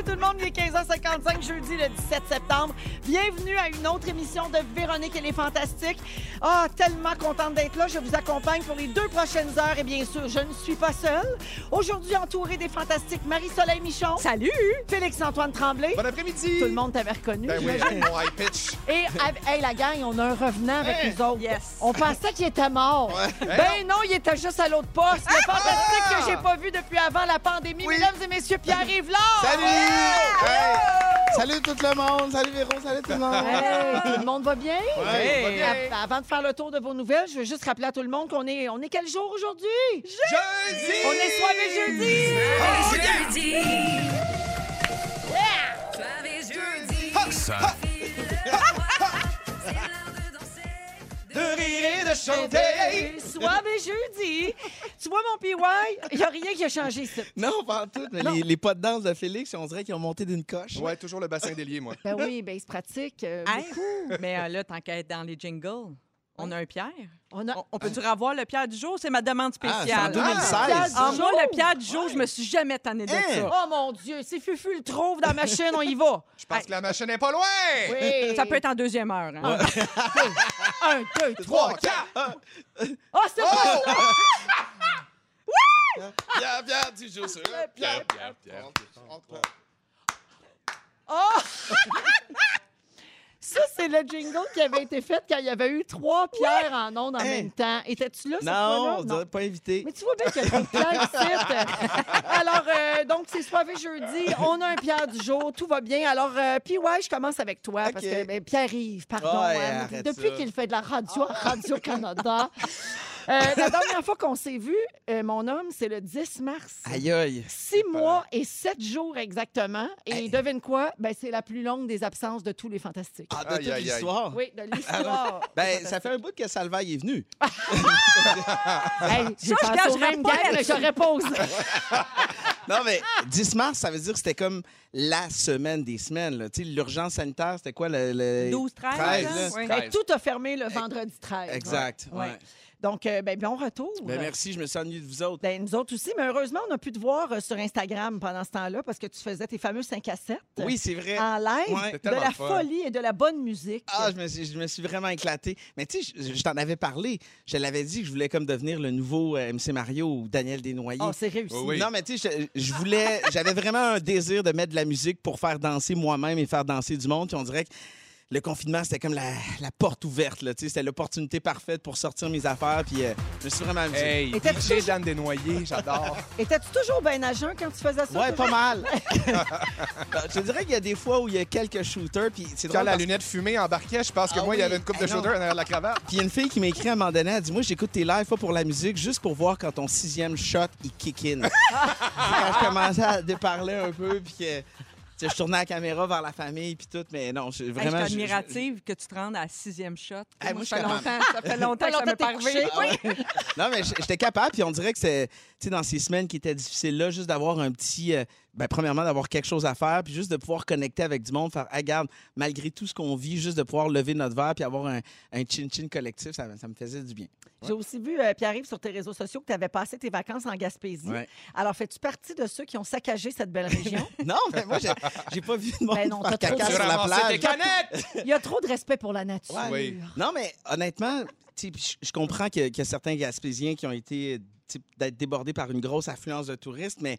Salut tout le monde, il est 15h55, jeudi le 17 septembre. Bienvenue à une autre émission de Véronique et les Fantastiques. Ah, tellement contente d'être là. Je vous accompagne pour les deux prochaines heures et bien sûr, je ne suis pas seule. Aujourd'hui, entourée des Fantastiques, Marie-Soleil Michon. Salut! Félix-Antoine Tremblay. Bon après-midi! Tout le monde t'avait reconnu. Ben oui, j'imagine. mon high pitch. Et hey, la gang, on a un revenant avec Hey! nous autres. Yes. On pensait qu'il était mort. Ouais. Ben non, il était juste à l'autre poste. Le fantastique que j'ai pas vu depuis avant la pandémie. Oui. Mesdames et messieurs, Pierre-Yves. Salut! Hey! Salut tout le monde! Salut Véro, salut tout le monde! Hey, tout le monde va bien? Ouais, va bien. Av- Avant de faire le tour de vos nouvelles, je veux juste rappeler à tout le monde qu'on est, on est quel jour aujourd'hui? Jeudi! On est soirée jeudi! de rire de eh chanter. Ben, Soir et ben, jeudi. Tu vois mon PY? Il n'y a rien qui a changé ici. Non, pas en tout. Mais les, les, pas de danse de Félix, on dirait qu'ils ont monté d'une coche. Ouais, toujours le bassin délié, moi. Ben oui, ben il se pratique euh, Mais euh, là, tant qu'à être dans les jingles. On a un Pierre. On, a... peut-tu revoir le Pierre du jour? C'est ma demande ah, spéciale. En 2016. Ah, ah, ah, moi, le Pierre du jour, ouais. je me suis jamais tanné de hein? ça. Oh mon Dieu, si Fufu le trouve dans la machine, on y va. Je pense que la machine n'est pas loin. Oui. Ça peut être en deuxième heure. Hein? 1, 2, 3, 4. Oh, c'est pas ça! Oh! Oui! Pierre, Pierre, tu joues sur. Pierre, Pierre, Pierre. Oh! Ça, c'est le jingle qui avait été fait quand il y avait eu trois pierres en ondes en Hein? même temps. Étais-tu là, cette Non, on dirait pas invité. Mais tu vois bien qu'il y a trop de pierres ici. Alors, euh, donc, c'est soirée jeudi. On a un Pierre du jour. Tout va bien. Alors, euh, puis ouais, je commence avec toi parce que ben, Pierre-Yves, pardon. Ouais, hein, arrête depuis ça. qu'il fait de la radio à Radio-Canada. Euh, la dernière fois qu'on s'est vu, euh, mon homme, c'est le 10 mars. Aïe, aïe. Six mois et sept jours exactement. Et devine quoi? Ben, c'est la plus longue des absences de tous les fantastiques. Ah, de Aïe, toute aïe, aïe. l'histoire. Oui, de l'histoire. Ben, ça fait un bout que Salvaille est venu. Hey, j'ai Ça, je pensé au cacherais même pas gang, mais là-dessus. j'aurais pas osé. Non, mais 10 mars, ça veut dire que c'était comme la semaine des semaines. là. Tu sais, l'urgence sanitaire, c'était quoi? Le, le... 12, 13, 13, là? là? Oui. Ben, tout a fermé le vendredi 13. Exact, Ouais. ouais. Donc, euh, ben, bon retour. Ben, merci, je me suis ennuyé de vous autres. Ben, nous autres aussi, mais heureusement, on a pu te voir euh, sur Instagram pendant ce temps-là parce que tu faisais tes fameux 5 à 7 Oui, c'est vrai. en live, Ouais. de la fun. folie et de la bonne musique. Ah, je me, suis, je me suis vraiment éclaté. Mais tu sais, je, je t'en avais parlé. Je l'avais dit que je voulais comme devenir le nouveau euh, MC Mario ou Daniel Desnoyers. Oh, c'est réussi. Oui, oui. Non, mais tu sais, je, je voulais, j'avais vraiment un désir de mettre de la musique pour faire danser moi-même et faire danser du monde. Puis on dirait que le confinement, c'était comme la, la porte ouverte. là, tu sais, C'était l'opportunité parfaite pour sortir mes affaires. Puis euh, je me suis vraiment amusé. Hey, DJ toujours- Dan Desnoyers, j'adore. Étais-tu toujours bien à jeun quand tu faisais ça? Ouais, toujours? pas mal. je te dirais qu'il y a des fois où il y a quelques shooters. Puis c'est Quand la parce- lunette fumée embarquait, je pense que Ah moi, il y avait une coupe de Eh non. shooter derrière la cravate. Puis il y a une fille qui m'a écrit à un moment donné, elle dit Moi, j'écoute tes lives pas pour la musique, juste pour voir quand ton sixième shot, il kick in. quand je commençais à déparler un peu, puis que. Je tournais la caméra vers la famille puis tout, mais non, je- vraiment. je je- suis je- admirative que tu te rendes à la sixième shot. Hey, moi, je ça, fait longtemps, ça fait longtemps que ça m'est pas arrivé. Oui. Non, mais j'étais capable, puis on dirait que c'est, tu sais, dans ces semaines qui étaient difficiles là, juste d'avoir un petit, euh, ben, premièrement, d'avoir quelque chose à faire, puis juste de pouvoir connecter avec du monde, faire, hey, regarde, malgré tout ce qu'on vit, juste de pouvoir lever notre verre, puis avoir un, un chin-chin collectif, ça, ça me faisait du bien. J'ai aussi vu, euh, Pierre-Yves, sur tes réseaux sociaux que tu avais passé tes vacances en Gaspésie. Ouais. Alors, fais-tu partie de ceux qui ont saccagé cette belle région? Non, mais moi, j'ai, pas vu de monde Ben non, trop caca sur la plage. Il y a trop de respect pour la nature. Oui. Non, mais honnêtement, je comprends que- qu'il y a certains Gaspésiens qui ont été d'être débordés par une grosse affluence de touristes, mais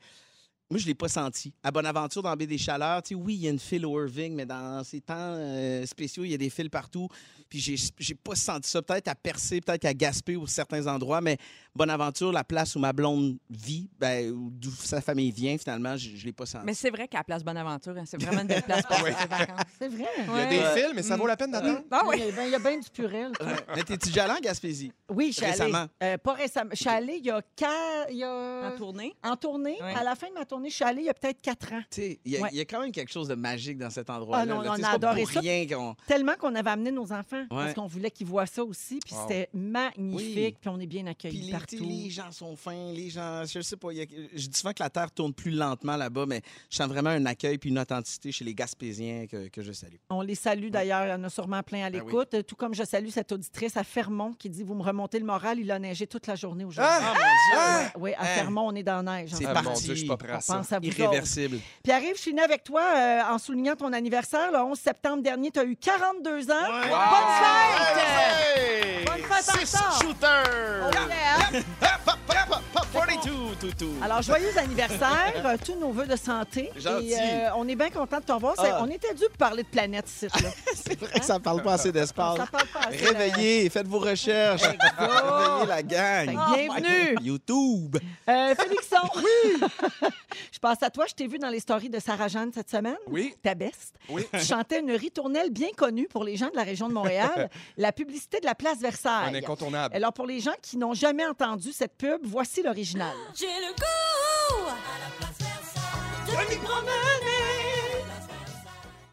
Moi, je l'ai pas senti. À Bonaventure, dans baie des Chaleurs, oui, il y a une file au Irving, mais dans ces temps euh, spéciaux, il y a des files partout. Puis j'ai j'ai pas senti ça. Peut-être à Percé, peut-être à Gaspé ou certains endroits, mais Bonaventure, la place où ma blonde vit, ben, où- d'où sa famille vient, finalement, je, je l'ai pas senti. Mais c'est vrai qu'à la place Bonaventure, hein, c'est vraiment une belle place pour ses vacances. C'est vrai. Il y a des films, mais ça vaut la peine d'attendre. Ah Il oui. y a bien- il y a bien du purel. Mais t'es-tu déjà allé en Gaspésie? Oui, je suis allée. Récemment. Euh, pas récemment. Je suis allée il y a, qua- il y a- En tournée? en tournée. Oui. À la fin de ma tournée, je suis allée il y a peut-être quatre ans. Tu sais, il y, a- Ouais. il y a quand même quelque chose de magique dans cet endroit-là. Ah non, là. on a adoré ça. qu'on... Tellement qu'on avait amené nos enfants parce qu'on voulait qu'ils voient ça aussi. Puis Wow. c'était magnifique. Puis on est bien accueillis partout. les gens sont fins, les gens, je sais pas, il y a- je dis souvent que la Terre tourne plus lentement là-bas, mais je sens vraiment un accueil puis une authenticité chez les Gaspésiens que, que je salue. On les salue d'ailleurs. Il y en a sûrement plein à Ben oui. l'écoute. Tout comme je salue cette auditrice à Fermont qui dit Vous me remontez le moral. Il a neigé toute la journée aujourd'hui. Ah! mon Dieu! Oui, à? Fermont, on est dans la neige. C'est Ah, parti. Dieu, je suis pas prêt On à ça. pense à vous autres. Irréversible. Puis arrive, je finis avec toi euh, en soulignant ton anniversaire. Le 11 septembre dernier, tu as eu 42 ans. Ouais. Bonne fête! Bonne Six retard! shooters! Oh yeah! Pop, 42, toutou. Alors, joyeux anniversaire, euh, tous nos voeux de santé. Gentil. Et euh, on est bien content de te revoir. C'est- Ah. On était dû pour parler de planète ici. C'est vrai que ça parle pas assez d'espace. Ça parle pas assez. Réveillez, faites vos recherches. Réveillez la gang. que Bienvenue! YouTube. Euh, Félixon! Oui! je passe à toi. Je t'ai vu dans les stories de Sarah-Jeanne cette semaine. Oui, Ta beste. oui. Tu chantais une ritournelle bien connue pour les gens de la région de Montréal, la publicité de la place Un Versailles. incontournable. Alors, pour les gens qui n'ont jamais entendu cette pub, voici l'original. J'ai le goût à la place Versailles de m'y promener.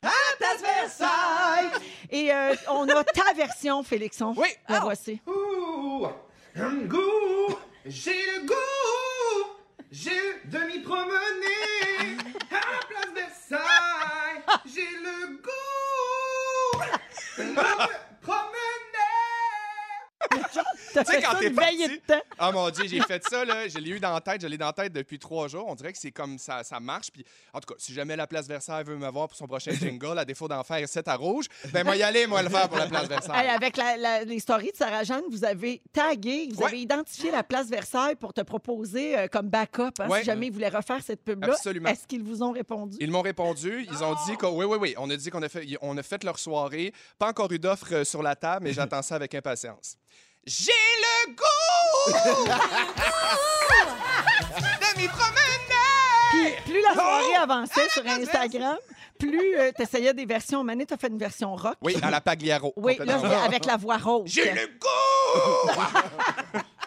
Place Versailles! Et euh, on a ta version, Félixon. Oui. La voici. Ouh, un goût, j'ai le goût, j'ai de m'y promener à la place Versailles. J'ai le goût de me promener. Tu sais, fait quand t'es parti- de temps. Ah mon Dieu, j'ai fait ça, là. Je l'ai eu dans la tête, je l'ai dans la tête depuis trois jours. On dirait que c'est comme ça, ça marche. Puis, en tout cas, si jamais la place Versailles veut me voir pour son prochain jingle, à défaut d'en faire 7 à rouge, ben moi y aller, moi le faire pour la place Versailles. Hey, avec la, la- les stories de Sarah-Jeanne, vous avez tagué, vous Ouais. avez identifié la place Versailles pour te proposer euh, comme backup hein, Ouais. si jamais ils voulaient refaire cette pub-là. Absolument. Est-ce qu'ils vous ont répondu? Ils m'ont répondu. Ils ont dit que oui, oui, oui. On a dit qu'on a fait, on a fait leur soirée. Pas encore eu d'offre euh, sur la table, mais j'attends ça avec impatience. J'ai le goût de m'y promener. Puis plus la soirée Oh! avançait sur Instagram, plus tu essayais des versions. Mané, tu as fait une version rock. Oui, à la Pagliaro. Oui, là, avec la voix rauque. J'ai le goût.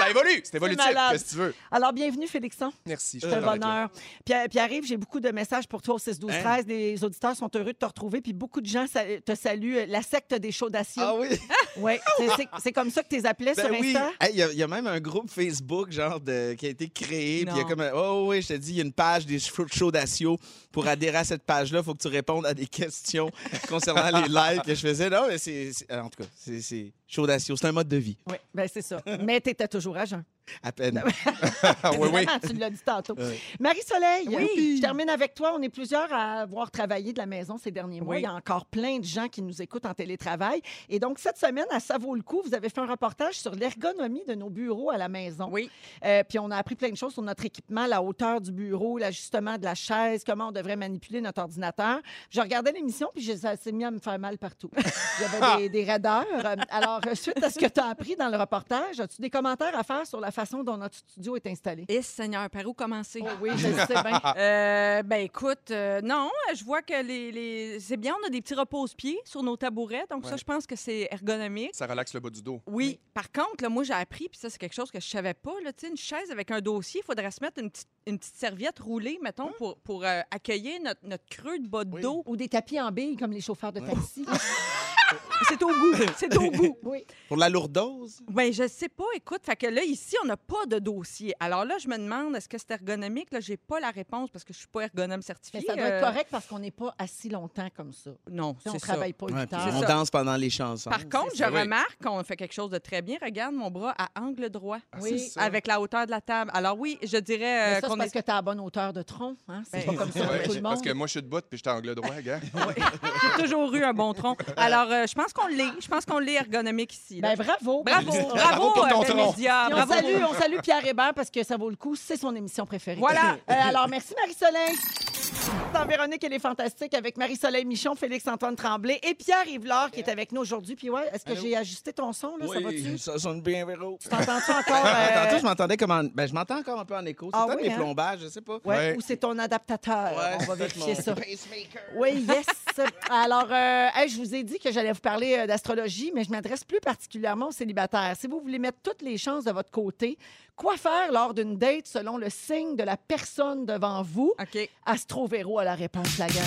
ça évolue. C'est évolutif. malade. Qu'est-ce que tu veux? Alors, bienvenue, Félixon. Merci. je C'est suis un bonheur. Pierre, Pierre-Yves, j'ai beaucoup de messages pour toi au 6 12 Hein? 13 Les auditeurs sont heureux de te retrouver. Puis beaucoup de gens sa- te saluent. La secte des chaudacieux. Ah oui? Oui, c'est- c'est- c'est comme ça que tu les appelais Ben sur oui. Insta? Hey, Il y, a- il y a même un groupe Facebook genre de, qui a été créé. Puis il y a comme un- oh oui, je te dis, il y a une page des d'Acio. Pour adhérer à cette page-là, il faut que tu répondes à des questions concernant les lives que je faisais. Non, mais c'est. c'est- En tout cas, c'est- c'est chaud. C'est un mode de vie, Oui, ben c'est ça. Mais tu étais toujours jeun. À peine. Oui, oui. Tu l'as dit tantôt. Ouais. Marie-Soleil, Oui. je termine avec toi. On est plusieurs à avoir travaillé de la maison ces derniers mois. Il y a encore plein de gens qui nous écoutent en télétravail. Et donc, cette semaine, à Ça vaut le coup, vous avez fait un reportage sur l'ergonomie de nos bureaux à la maison. Oui. Euh, puis on a appris plein de choses sur notre équipement, la hauteur du bureau, l'ajustement de la chaise, comment on devrait manipuler notre ordinateur. Je regardais l'émission, puis ça s'est mis à me faire mal partout. J'avais des, des raideurs. Euh, Alors, euh, suite à ce que tu as appris dans le reportage, as-tu des commentaires à faire sur la façon dont notre studio est installé? Et Seigneur, par où commencer? Oh oui, je sais bien. Euh, ben écoute, euh, non, je vois que les, les- c'est bien, on a des petits repose-pieds sur nos tabourets, donc ça, Ouais. je pense que c'est ergonomique. Ça relaxe le bas du dos. Oui. Par contre, là, moi, j'ai appris, puis ça, c'est quelque chose que je savais pas, là, une chaise avec un dossier, il faudrait se mettre une petite, une petite serviette roulée, mettons, pour, pour euh, accueillir notre, notre creux de bas de Oui. dos. Ou des tapis en billes comme les chauffeurs de taxi. C'est au goût, c'est au goût. oui. Pour la lourdose? Ben, je sais pas. Écoute, fait que là, ici, on n'a pas de dossier. Alors là, je me demande, est-ce que c'est ergonomique? Là, j'ai pas la réponse parce que je suis pas ergonome certifié. Mais ça doit être Euh, correct parce qu'on n'est pas assis longtemps comme ça. Non, on c'est ça. travaille pas Ouais, heures. on ça. danse pendant les chansons. Par contre, je. Oui. remarque qu'on fait quelque chose de très bien. Regarde mon bras à angle droit, Ah, Oui. avec la hauteur de la table. Alors oui, je dirais Mais euh, ça, c'est parce est... que tu as la bonne hauteur de tronc. Hein? C'est Ben, pas comme ça Ouais, pour tout le parce que moi, je suis debout puis j'étais angle droit, gars. j'ai toujours eu un bon tronc. Alors, euh, euh, je pense qu'on l'est. Je pense qu'on l'est ergonomique ici. là. Ben, bravo. bravo, Bravo bravo, pour ton euh, tronc. Média, Puis on, bravo. salue, on salue Pierre Hébert parce que ça vaut le coup. C'est son émission préférée. Voilà. Euh, alors, merci Marie-Soleil. Dans Véronique, elle est fantastique avec Marie-Soleil Michon, Félix-Antoine Tremblay et Pierre Yvelard qui est avec nous aujourd'hui. Puis ouais, est-ce que j'ai ajusté ton son, là? Ça va-tu? ça sonne bien, Véro. Tu t'entends-tu encore? euh, Tantôt, je m'entendais comme en... ben, je m'entends encore un peu en écho. C'est Ah peut-être oui, mes hein? plombages, je sais pas. Ouais, ou c'est ton adaptateur. Ouais, on va c'est peut-être vérifier mon ça. pacemaker. Oui, yes. Alors, euh, hey, je vous ai dit que j'allais vous parler euh, d'astrologie, mais je m'adresse plus particulièrement aux célibataires. Si vous voulez mettre toutes les chances de votre côté, quoi faire lors d'une date selon le signe de la personne devant vous? OK. Astro Véro a la réponse, la gang.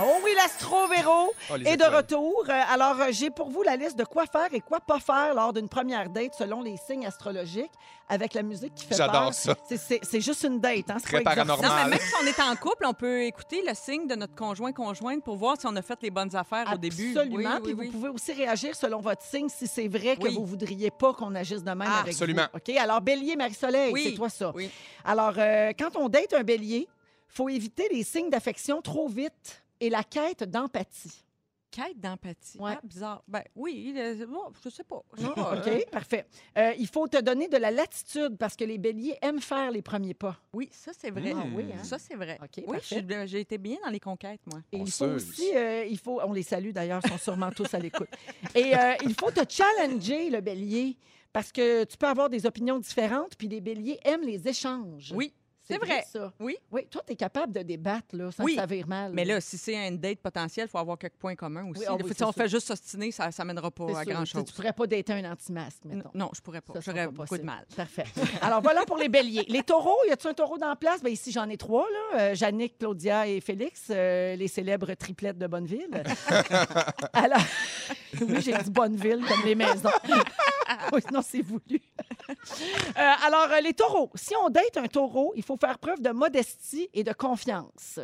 Oh oui, l'Astro Véro Oh, est de retour. Euh, Alors, euh, j'ai pour vous la liste de quoi faire et quoi pas faire lors d'une première date selon les signes astrologiques avec la musique qui fait peur. J'adore ça. C'est- C'est c'est juste une date, hein? c'est Très pas exorcisme. Non, mais paranormal. même si on est en couple, on peut écouter le signe de notre conjoint-conjointe pour voir si on a fait les bonnes affaires au début. Absolument. Oui, Puis oui, oui. vous pouvez aussi réagir selon votre signe si c'est vrai que Oui. vous voudriez pas qu'on agisse de même Ah, avec absolument. vous. OK? Alors, bélier, Marie-Soleil, Oui. c'est toi ça. Oui. Alors, euh, quand on date un bélier, faut éviter les signes d'affection trop vite et la quête d'empathie. Quête d'empathie. Ouais. Ah, bizarre. Ben oui, bon, je sais pas. Je sais Ah, pas. OK, parfait. Euh, il faut te donner de la latitude parce que les béliers aiment faire les premiers pas. Oui, ça c'est vrai. Ah oui, hein? Ça c'est vrai. OK, oui, j'ai été bien dans les conquêtes, moi. Et On il faut aussi, euh, il faut, on les salue d'ailleurs, ils sont sûrement tous à l'écoute. Et euh, il faut te challenger, le bélier, parce que tu peux avoir des opinions différentes, puis les béliers aiment les échanges. Oui, c'est vrai. ça. Oui. Oui, toi, tu es capable de débattre, là, sans Oui. que ça vire mal. Mais là, si c'est une date potentielle, il faut avoir quelques points communs aussi. Oui, ah oui, si on sûr. fait juste s'ostiner, ça ne mènera pas à grand-chose. Tu ne pourrais pas dater un anti-masque, N- mettons. Non, je pourrais pas. J'aurais beaucoup possible. de mal. Parfait. Alors voilà pour les béliers. Les taureaux, y a-tu un taureau dans la place? Bien, ici, j'en ai trois, là. Euh, Jannick, Claudia et Félix, euh, les célèbres triplettes de Bonneville. Alors, oui, j'ai dit Bonneville, comme les maisons. oui, non, c'est voulu. Euh, alors, euh, les taureaux. Si on date un taureau, il faut faire preuve de modestie et de confiance.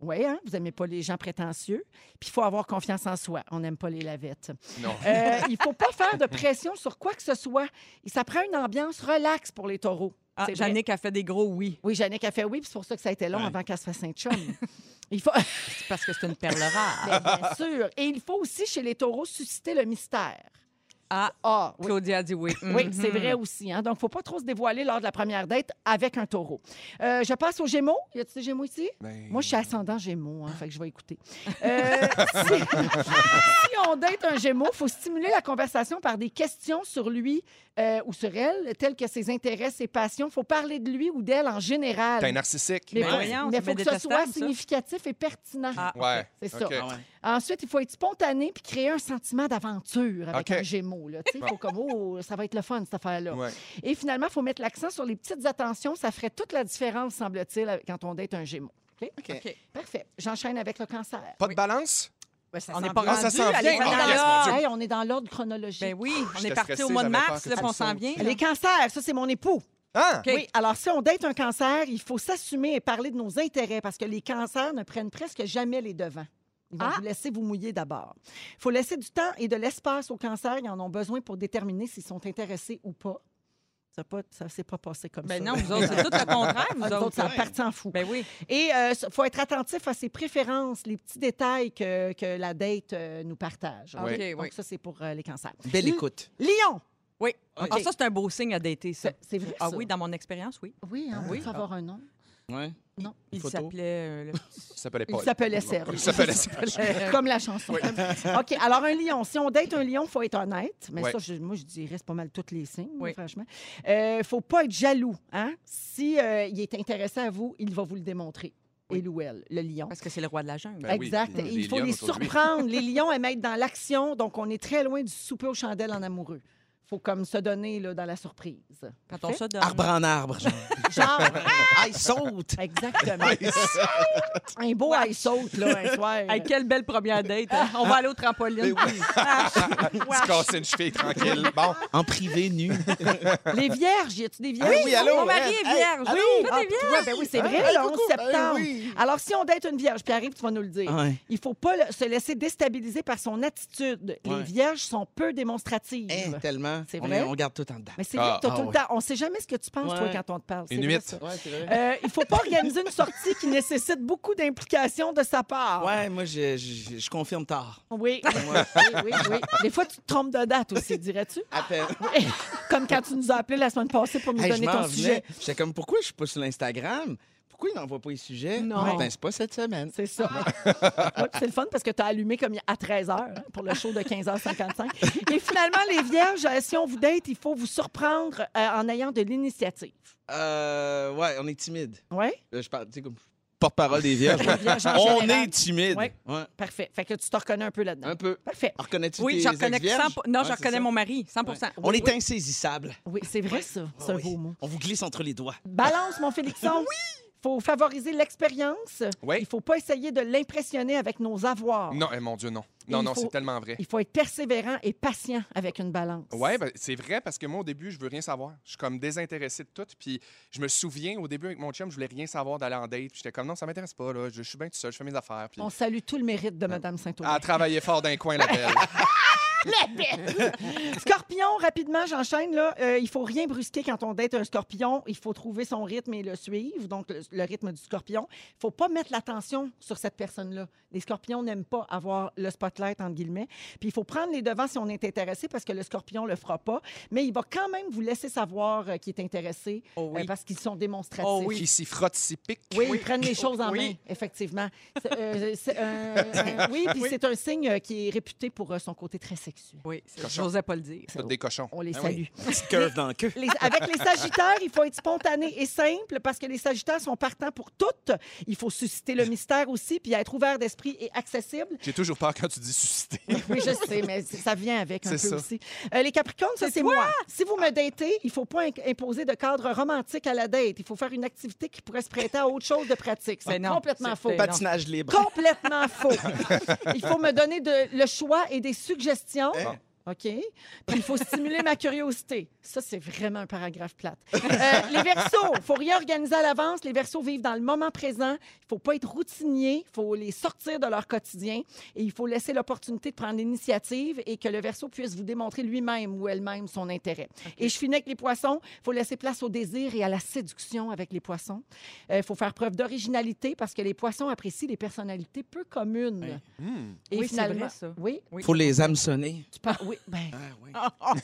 Oui, hein? vous n'aimez pas les gens prétentieux. Puis il faut avoir confiance en soi. On n'aime pas les lavettes. Non. Euh, il ne faut pas faire de pression sur quoi que ce soit. Et ça prend une ambiance relaxe pour les taureaux. Ah. Jannick a fait des gros oui. Oui, Jannick a fait oui, puis c'est pour ça que ça a été long Ouais. avant qu'elle se fasse un chum. Il faut, parce que c'est une perle rare. Bien sûr. Et il faut aussi, chez les taureaux, susciter le mystère. Ah, Ah, oui. Claudia a dit oui. Oui, Mhm. c'est vrai aussi. Hein? Donc, il ne faut pas trop se dévoiler lors de la première date avec un taureau. Euh, je passe aux Gémeaux. Y a-t-il des Gémeaux ici? Ben, Moi, je suis ascendant Gémeaux, hein, fait que je vais écouter. Euh, si, si on date un Gémeaux, il faut stimuler la conversation par des questions sur lui euh, ou sur elle, telles que ses intérêts, ses passions. Il faut parler de lui ou d'elle en général. T'es un narcissique. Mais Ben faut- voyons, mais c'est faut que ce soit ça. significatif et pertinent. Ah, Ouais. C'est ça. OK. Ah ouais. Ensuite, il faut être spontané puis créer un sentiment d'aventure avec un Gémeaux. Là. Il faut comme, oh, ça va être le fun, cette affaire-là. Ouais. Et finalement, il faut mettre l'accent sur les petites attentions. Ça ferait toute la différence, semble-t-il, quand on date un Gémeaux. OK? OK. OK. Parfait. J'enchaîne avec le cancer. Pas de balance? Ouais, ça On n'est pas. Ah, ça rendu. s'en vient. Ah, yes. Hey, on est dans l'ordre chronologique. Ben oui, on est parti stressé, au mois de mars, là, ça on s'en vient. Les cancers, ça, c'est mon époux. Ah! OK. Oui, alors si on date un cancer, il faut s'assumer et parler de nos intérêts parce que les cancers ne prennent presque jamais les devants. Ils vont Ah. vous laisser vous mouiller d'abord. Il faut laisser du temps et de l'espace aux cancers. Ils en ont besoin pour déterminer s'ils sont intéressés ou pas. Ça ne s'est pas passé comme Ben ça. non, vous autres, c'est tout le contraire, vous Ah, autres, autres. ça là. partit en fou. Ben oui. Et il faut être attentif à ses préférences, les petits détails que, que la date euh, nous partage. OK, Donc, oui. ça, c'est pour euh, les cancers. Belle écoute. Lion! Oui. OK. Ah, ça, c'est un beau signe à dater, ça. C'est vrai, Ah ça? oui, dans mon expérience, oui. Oui, hein, Oui. oui. avoir un nom. Ouais. Non. Il Photo? s'appelait... euh, le- Ça s'appelait Il Paul. s'appelait Serge. Il s'appelait Serge. Comme la chanson. OK, alors un lion. Si on date un lion, il faut être honnête. Mais Ouais. ça, je- moi, je dirais, c'est pas mal tous les signes, Oui. franchement. Il ne faut pas être jaloux. Hein? Si euh, il est intéressé à vous, il va vous le démontrer. Il ou elle, le lion. Parce que c'est le roi de la jungle. Ben oui, exact. il Et il faut lions les autour de lui. surprendre. les lions aiment être dans l'action, donc on est très loin du souper aux chandelles en amoureux. Faut comme se donner là, dans la surprise. Quand on Parfait? se donne. Arbre en arbre. genre. Genre, Ah, il saute. exactement. un beau high saute, là, un soir. Hey, quelle belle première date. hein? On va aller au trampoline. Se casser une cheville tranquille. Bon. En privé, nu. Les vierges, y a-tu des vierges? oui, allô, Mon mari est Hey, vierge. allô? Oui, Ah, t'es vierge? toi, ben oui, c'est vrai, Hey, le 11 coucou. septembre. Hey, oui. Alors, si on date une vierge, puis arrive, tu vas nous le dire. Ouais. Il faut pas le- se laisser déstabiliser par son attitude. Les vierges sont peu démonstratives. Hein, tellement. C'est On, vrai? est- on garde tout en dedans. Mais c'est Ah, vrai que t'as ah tout le temps. On sait jamais ce que tu penses, toi, Ouais. quand on te parle. C'est Une vrai, huit. ça. Ouais, c'est vrai. Euh, il faut pas organiser une sortie qui nécessite beaucoup d'implication de sa part. Ouais, moi, je, je- je confirme tard. Oui, oui, oui, oui. Des fois, tu te trompes de date aussi, dirais-tu? À peine. Comme quand tu nous as appelé la semaine passée pour nous Hey, je donner ton sujet. J'étais comme, pourquoi je suis pas sur l'Instagram? Pourquoi il n'envoie pas les sujets? Non. Ben, c'est pas cette semaine. C'est ça. Ouais, puis c'est le fun parce que tu as allumé comme à 13h pour le show de 15h55. Et finalement, les vierges, euh, si on vous date, il faut vous surprendre euh, en ayant de l'initiative. Euh, ouais, on est timide. Oui? Là, je parle, tu sais, comme porte-parole des vierges. On général. est timide. Ouais. Ouais, Parfait. Fait que tu te reconnais un peu là-dedans. un peu. Parfait. Reconnais-tu Oui, tes je reconnais? 100 Non, Ouais, je reconnais ça. mon mari, 100% On est insaisissable. Oui, c'est vrai, ça. C'est un Oui. beau mot. On vous glisse entre les doigts. Balance, mon Félixon. oui! Faut favoriser l'expérience. Oui. Il faut pas essayer de l'impressionner avec nos avoirs. Non, eh, mon Dieu, non. Non, non, c'est tellement vrai. Il faut être persévérant et patient avec une balance. Ouais, ben, c'est vrai parce que moi, au début, je veux rien savoir. Je suis comme désintéressé de tout. Puis je me souviens, au début, avec mon chum, je voulais rien savoir d'aller en date. Puis j'étais comme, non, ça m'intéresse pas. Là. Je, je suis bien tout seul, je fais mes affaires. Puis On salue tout le mérite de Mme elle Saint-Aubin. a travaillé fort d'un coin, la belle. Scorpion, rapidement, j'enchaîne. là. Euh, il faut rien brusquer quand on date un scorpion. Il faut trouver son rythme et le suivre, donc le, le rythme du scorpion. Il faut pas mettre l'attention sur cette personne-là. Les scorpions n'aiment pas avoir le spotlight, entre guillemets. Puis il faut prendre les devants si on est intéressé, parce que le scorpion le fera pas. Mais il va quand même vous laisser savoir euh, qu'il est intéressé, Oh oui. euh, parce qu'ils sont démonstratifs. Oh oui. Qui s'y frotte, s'y pique. Oui, ils prennent les choses en Oui. main, effectivement. Euh, oui, puis c'est un signe qui est réputé pour son côté très sexuel. Oui, c'est- Cochon. j'osais pas le dire. Faites des cochons. On les Ah salue. oui. Petite curve dans le queue. Les- avec les Sagittaires, il faut être spontané et simple parce que les Sagittaires sont partants pour toutes. Il faut susciter le mystère aussi, puis être ouvert d'esprit et accessible. J'ai toujours peur quand tu dis susciter. Oui, je sais, mais ça vient avec un peu C'est ça. aussi. Euh, les Capricornes, ça, c'est moi. Si vous me datez, il faut pas imposer de cadre romantique à la date. Il faut faire une activité qui pourrait se prêter à autre chose de pratique. C'est Ben complètement c'est- faux. c'est- Patinage libre. Complètement faux. Il faut me donner de, le choix et des suggestions. Daniel. No. OK? Puis il faut stimuler ma curiosité. Ça, c'est vraiment un paragraphe plate. Euh, les versos, il faut rien organiser à l'avance. Les versos vivent dans le moment présent. Il faut pas être routinier. Il faut les sortir de leur quotidien. Et il faut laisser l'opportunité de prendre l'initiative et que le verso puisse vous démontrer lui-même ou elle-même son intérêt. Et je finis avec les poissons. Il faut laisser place au désir et à la séduction avec les poissons. Euh, Il faut faire preuve d'originalité parce que les poissons apprécient les personnalités peu communes. Hmm. Et Oui, c'est finalement, vrai, ça. oui, Oui. Faut les hameçonner. tu parles- oui, ben,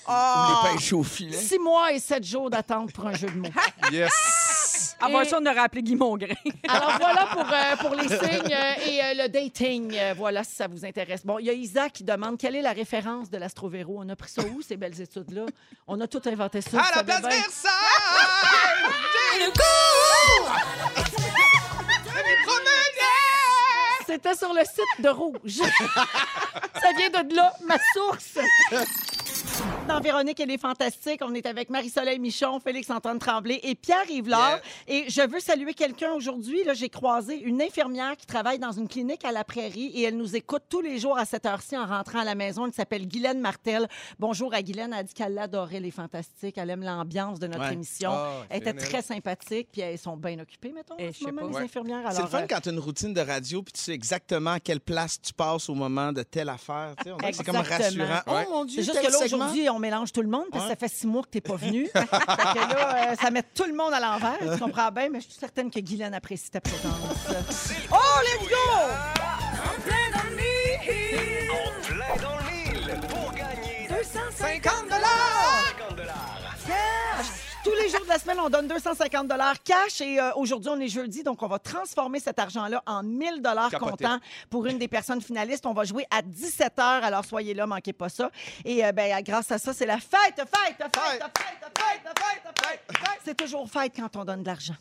Ah, oui. Ou les au filet. six mois et sept jours d'attente pour un jeu de mots. Yes! Avant Et- ça, on aurait appelé Guy Mongrain. Alors voilà pour, euh, pour les signes euh, et euh, le dating. Euh, voilà si ça vous intéresse. Bon, il y a Isaac qui demande quelle est la référence de l'Astrovéro. On a pris ça où, ces belles études-là? On a tout inventé ça. À la place. Versailles! Le goût C'était sur le site de Rouge. ça vient de là, ma source. Dans Véronique, elle est fantastique. On est avec Marie-Soleil Michon, Félix-Antoine Tremblay et Pierre Yvelard. Et je veux saluer quelqu'un aujourd'hui. Là, j'ai croisé une infirmière qui travaille dans une clinique à la Prairie et elle nous écoute tous les jours à cette heure-ci en rentrant à la maison. Elle s'appelle Guylaine Martel. Bonjour à Guylaine. Elle a dit qu'elle adorait les fantastiques. Elle aime l'ambiance de notre Ouais. émission. Ah, elle était très sympathique. Puis elles sont bien occupées, mettons, en je ce sais moment, pas. les Ouais. infirmières. C'est le fun euh, quand tu as une routine de radio puis tu sais exactement à quelle place tu passes au moment de telle affaire. On C'est comme rassurant. Ouais. Oh mon Dieu, C'est juste tel que là, segment. aujourd'hui, on mélange tout le monde parce que Ouais. ça fait six mois que t'es pas venu. fait que là, euh, ça met tout le monde à l'envers. Tu comprends bien, mais je suis certaine que Guylaine apprécie ta présence. Oh, let's go! plein dans le mille. plein dans le mille pour gagner 250 Tous les jours de la semaine, on donne 250 dollars cash et euh, aujourd'hui, on est jeudi, donc on va transformer cet argent-là en 1000 dollars comptant pour une des personnes finalistes. On va jouer à 17 h, alors soyez là, manquez pas ça. Et euh, ben, grâce à ça, c'est la fête, fête, fête, fête, fête, fête, fête, fête, fête. C'est toujours fête quand on donne de l'argent.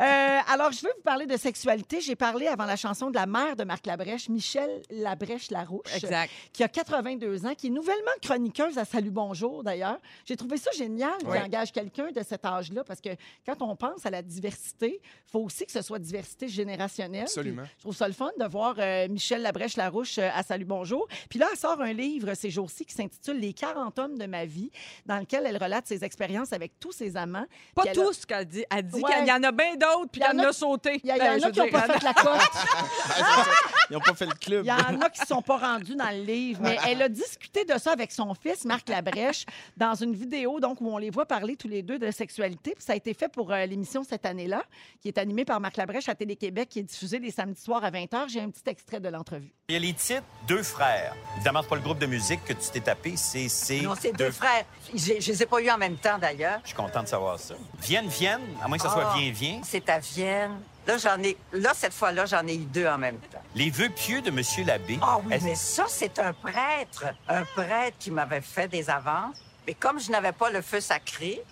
Euh, alors, je veux vous parler de sexualité. J'ai parlé avant la chanson de la mère de Marc Labrèche, Michel Labrèche-Larouche Exact. qui a 82 ans, qui est nouvellement chroniqueuse à Salut Bonjour, d'ailleurs. J'ai trouvé ça génial Ouais. engage quelqu'un de cet âge âge-là, parce que quand on pense à la diversité, il faut aussi que ce soit diversité générationnelle. Absolument. Puis Je trouve ça le fun de voir euh, Michel Labrèche-Larouche euh, à Salut Bonjour. Puis là, elle sort un livre ces jours-ci qui s'intitule Les 40 hommes de ma vie, dans lequel elle relate ses expériences avec tous ses amants. Pas Puis elle a- tous qu'elle dit. Elle dit Ouais. qu'il y en a bien d'autres, puis Il y en qu'elle en a- a sauté. Il y, a- il y Ben, en je a qui n'ont pas fait la cote. Ils n'ont pas fait le club. Il y en a qui ne sont pas rendus dans le livre. Mais elle a discuté de ça avec son fils, Marc Labrèche, dans une vidéo donc, où on les voit parler tous les deux de sexualité. Puis ça a été fait pour euh, l'émission cette année-là, qui est animée par Marc Labrèche à Télé-Québec, qui est diffusée les samedis soirs à 20h. J'ai un petit extrait de l'entrevue. Il y a les titres Deux frères. Évidemment, c'est pas le groupe de musique que tu t'es tapé, c'est Non, c'est deux frères. Je les ai pas eus en même temps, d'ailleurs. Je suis content de savoir ça. Vienne, vienne, à moins que ça soit Ah. viens, viens. C'est à Vienne. Là, j'en ai... Là, cette fois-là, j'en ai eu deux en même temps. Les vœux pieux de Monsieur l'abbé. Ah oui, Est-ce- mais ça, c'est un prêtre. Un prêtre qui m'avait fait des avances. Mais comme je n'avais pas le feu sacré,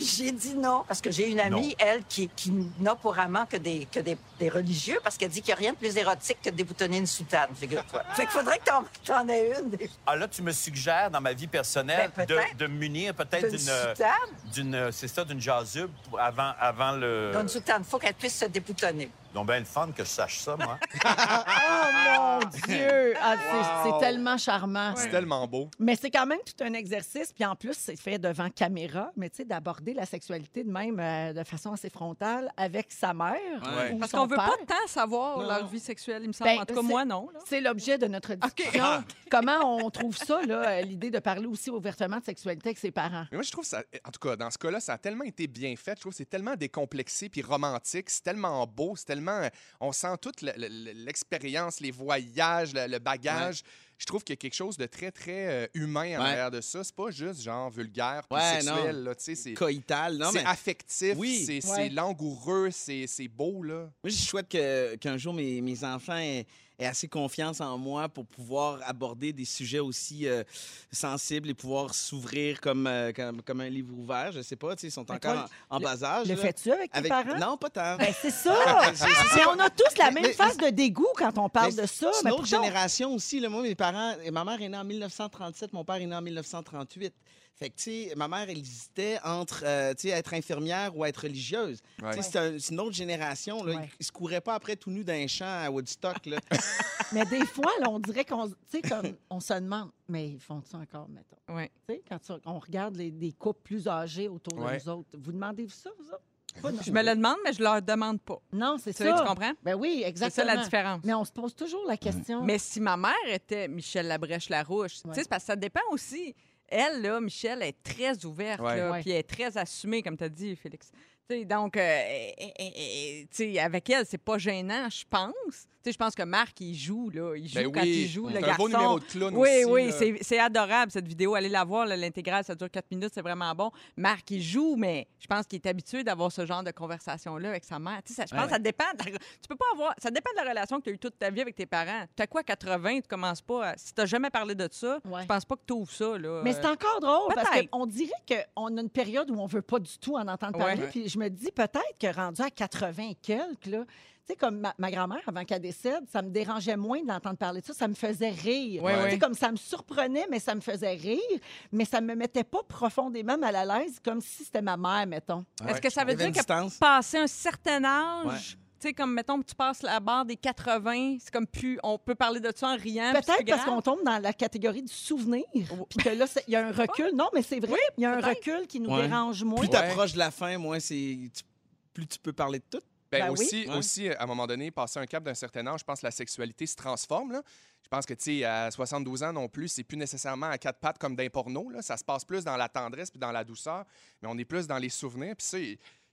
j'ai- dit non. Parce que j'ai une amie, Non. elle, qui, qui n'a pour amant que des, que des, des religieux, parce qu'elle dit qu'il n'y a rien de plus érotique que de déboutonner une soutane, figure-toi. fait qu'il faudrait que t'en, t'en aies une. des- Ah là, tu me suggères dans ma vie personnelle Ben, de, munir peut-être D'une d'une, soutane? d'une, c'est ça, d'une jasube avant, avant le. Une soutane, il faut qu'elle puisse se déboutonner. Donc ben le fun que je sache ça, moi. Oh mon Dieu! Ah, c'est- Wow. c'est tellement charmant. C'est tellement beau. Mais c'est quand même tout un exercice. Puis en plus, c'est fait devant caméra. Mais tu sais, d'aborder la sexualité de même euh, de façon assez frontale avec sa mère. Ouais. ou Parce qu'on veut pas tant savoir Non. leur vie sexuelle, il me semble. Ben, en tout cas, moi, non. C'est l'objet de notre discussion. Comment on trouve ça, là, euh, l'idée de parler aussi ouvertement de sexualité avec ses parents? Mais moi, je trouve ça, en tout cas, dans ce cas-là, ça a tellement été bien fait. Je trouve que c'est tellement décomplexé puis romantique. C'est tellement beau. C'est tellement. On sent toute le- le- l'expérience, les voyages, le, le bagage. Je trouve qu'il y a quelque chose de très, très euh, humain en arrière de ça. C'est pas juste genre vulgaire puis sexuel. là, C'est Coïtal. Non, c'est mais affectif, Oui. c'est langoureux, c'est c'est beau. là. moi, je souhaite que- qu'un jour, mes, mes enfants aient, aient assez confiance en moi pour pouvoir aborder des sujets aussi euh, sensibles et pouvoir s'ouvrir comme, euh, comme, comme un livre ouvert. Je sais pas, ils sont Mais encore toi, en, en le- bas âge. Le fais-tu avec tes Avec... parents? Non, pas tant. Ben, c'est ça! Mais on a tous la même Mais- phase de dégoût quand on parle de ça. C'est une autre pourtant, génération aussi. Là. Moi, mes parents, et ma mère est née en 1937, mon père est né en 1938. Fait que, tu sais, ma mère, elle hésitait entre, euh, tu sais, être infirmière ou être religieuse. Tu sais, C'est un- c'est une autre génération. Là. Ouais. Ils se couraient pas après tout nu d'un champ à Woodstock. Là. Mais des fois, là, on dirait qu'on tu sais, comme on se demande, mais ils font ça encore, mettons. Ouais. Tu sais, quand tu- on regarde les, des couples plus âgés autour Ouais. de nous autres, vous demandez ça, vous autres? Pas non. Je me le demande, mais je leur demande pas. Non, c'est Tu, ça. sais, tu comprends? Ben oui, C'est exactement. ça la différence. Mais on se pose toujours la question. Mais si ma mère était Michel Labrèche-Larouche, tu Ouais. sais, c'est parce que ça dépend aussi. Elle, là, Michel, est très ouverte, Ouais. là, Ouais. puis elle est très assumée, comme tu as dit, Félix. Tu sais, donc, euh, eh, eh, eh, eh, tu sais, avec elle, c'est pas gênant, je pense. Tu sais, je pense que Marc, il joue, là. Il joue Ben quand oui, il joue, c'est le un garçon. beau numéro de clown Oui, aussi, oui, c'est- c'est adorable, cette vidéo. Allez la voir, là, l'intégrale, ça dure quatre minutes, c'est vraiment bon. Marc, il joue, mais je pense qu'il est habitué d'avoir ce genre de conversation-là avec sa mère. Tu sais, ça, je pense Ouais. que ça dépend. de la- tu peux pas avoir... Ça dépend de la relation que tu as eue toute ta vie avec tes parents. Tu as quoi, 80, tu commences pas à... Si tu jamais parlé de ça, Ouais. je pense pas que tu ouvres ça, là. Mais c'est encore drôle parce qu'on dirait qu'on a une période où on veut pas du tout en entendre parler. Ouais. Puis je me dis peut-être que rendu à 80 et quelques, là, sais, comme ma, ma grand-mère, avant qu'elle décède, ça me dérangeait moins de l'entendre parler de ça. Ça me faisait rire. Ouais, Tu sais, ouais. Comme ça me surprenait, mais ça me faisait rire. Mais ça me mettait pas profondément mal à l'aise, comme si c'était ma mère, mettons. Est-ce que ça veut dire que passer un certain âge... Ouais. Tu sais, comme, mettons, que tu passes la barre des 80, c'est comme plus... On peut parler de ça en riant. Peut-être parce qu'on tombe dans la catégorie du souvenir. Puis que là, il y a un recul. Non, mais c'est vrai. Il y a un recul qui nous Ouais. dérange moins. Plus tu approches de la fin, moins c'est tu- plus tu peux parler de tout. Ben, Ben aussi, aussi, à un moment donné, passer un cap d'un certain âge, je pense que la sexualité se transforme. Là. Je pense que, tu sais, à 72 ans non plus, c'est plus nécessairement à quatre pattes comme d'un porno. Là. Ça se passe plus dans la tendresse puis dans la douceur, mais on est plus dans les souvenirs. Puis ça,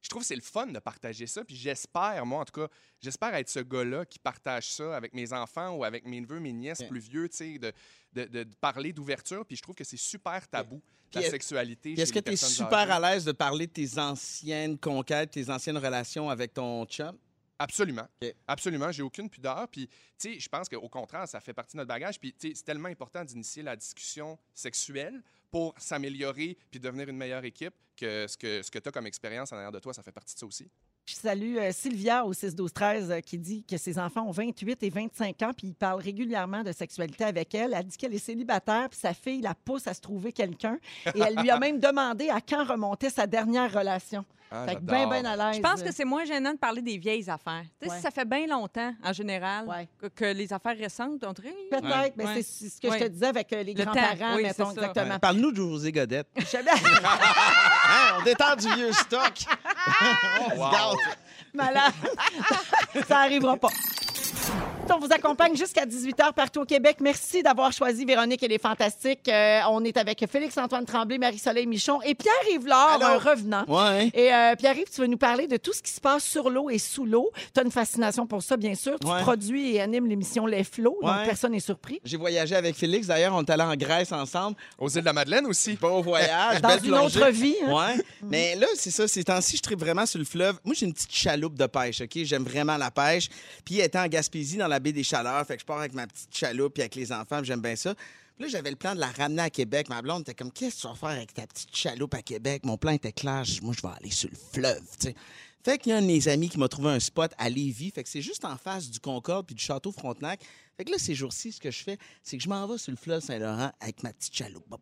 je trouve que c'est le fun de partager ça. Puis j'espère, moi, en tout cas, j'espère être ce gars-là qui partage ça avec mes enfants ou avec mes neveux, mes nièces plus vieux, tu sais, de, de, de- de parler d'ouverture. Puis je trouve que c'est super tabou, la sexualité. Est-ce que tu es super âgées. à l'aise de parler de tes anciennes conquêtes, tes anciennes relations avec ton chum? Absolument. Absolument. J'ai aucune pudeur. Puis, tu sais, je pense qu'au contraire, ça fait partie de notre bagage. Puis, tu sais, c'est tellement important d'initier la discussion sexuelle pour s'améliorer puis devenir une meilleure équipe que ce que, ce que tu as comme expérience en arrière de toi, ça fait partie de ça aussi. Je salue euh, Sylvia au 6-12-13 euh, qui dit que ses enfants ont 28 et 25 ans puis ils parlent régulièrement de sexualité avec elle. Elle dit qu'elle est célibataire puis sa fille la pousse à se trouver quelqu'un et elle lui a même demandé à quand remontait sa dernière relation. Ah, Fait que bien, bien à l'aise. Je pense que c'est moins gênant de parler des vieilles affaires. Tu sais, Ouais. si ça fait bien longtemps, en général, Ouais. que, que les affaires récentes, on dirait... Peut-être, Ouais. mais Ouais. c'est ce que Ouais. je te disais avec euh, les grands-parents, oui, mettons, exactement. Ouais. Parle-nous de José Godette. Hein, on détend du vieux stock. on se Wow. Malade. ça arrivera pas. On vous accompagne jusqu'à 18h partout au Québec. Merci d'avoir choisi Véronique et les Fantastiques. Euh, on est avec Félix-Antoine Tremblay, Marie-Soleil Michon et Pierre-Yves Laure, Allô? un revenant. Ouais. Et euh, Pierre-Yves, tu veux nous parler de tout ce qui se passe sur l'eau et sous l'eau. Tu as une fascination pour ça, bien sûr. Tu Ouais. produis et animes l'émission Les Flots, donc personne n'est surpris. J'ai voyagé avec Félix. D'ailleurs, on est allé en Grèce ensemble. Aux îles de la Madeleine aussi. Bon voyage. Dans belle une plongée. autre vie. hein? Ouais. Mais là, c'est ça. Ces temps-ci, je tripe vraiment sur le fleuve. Moi, j'ai une petite chaloupe de pêche, OK? J'aime vraiment la pêche. Puis, étant en Gaspésie, dans la des Chaleurs, fait que je pars avec ma petite chaloupe puis avec les enfants, j'aime bien ça. Là, j'avais le plan de la ramener à Québec. Ma blonde était comme, qu'est-ce que tu vas faire avec ta petite chaloupe à Québec? Mon plan était clair. Moi, je vais aller sur le fleuve, tu sais. Fait qu'il y a un de mes amis qui m'a trouvé un spot à Lévis. Fait que c'est juste en face du Concorde puis du Château Frontenac. Fait que là, ces jours-ci, ce que je fais, c'est que je m'en vais sur le fleuve Saint-Laurent avec ma petite chaloupe. Puis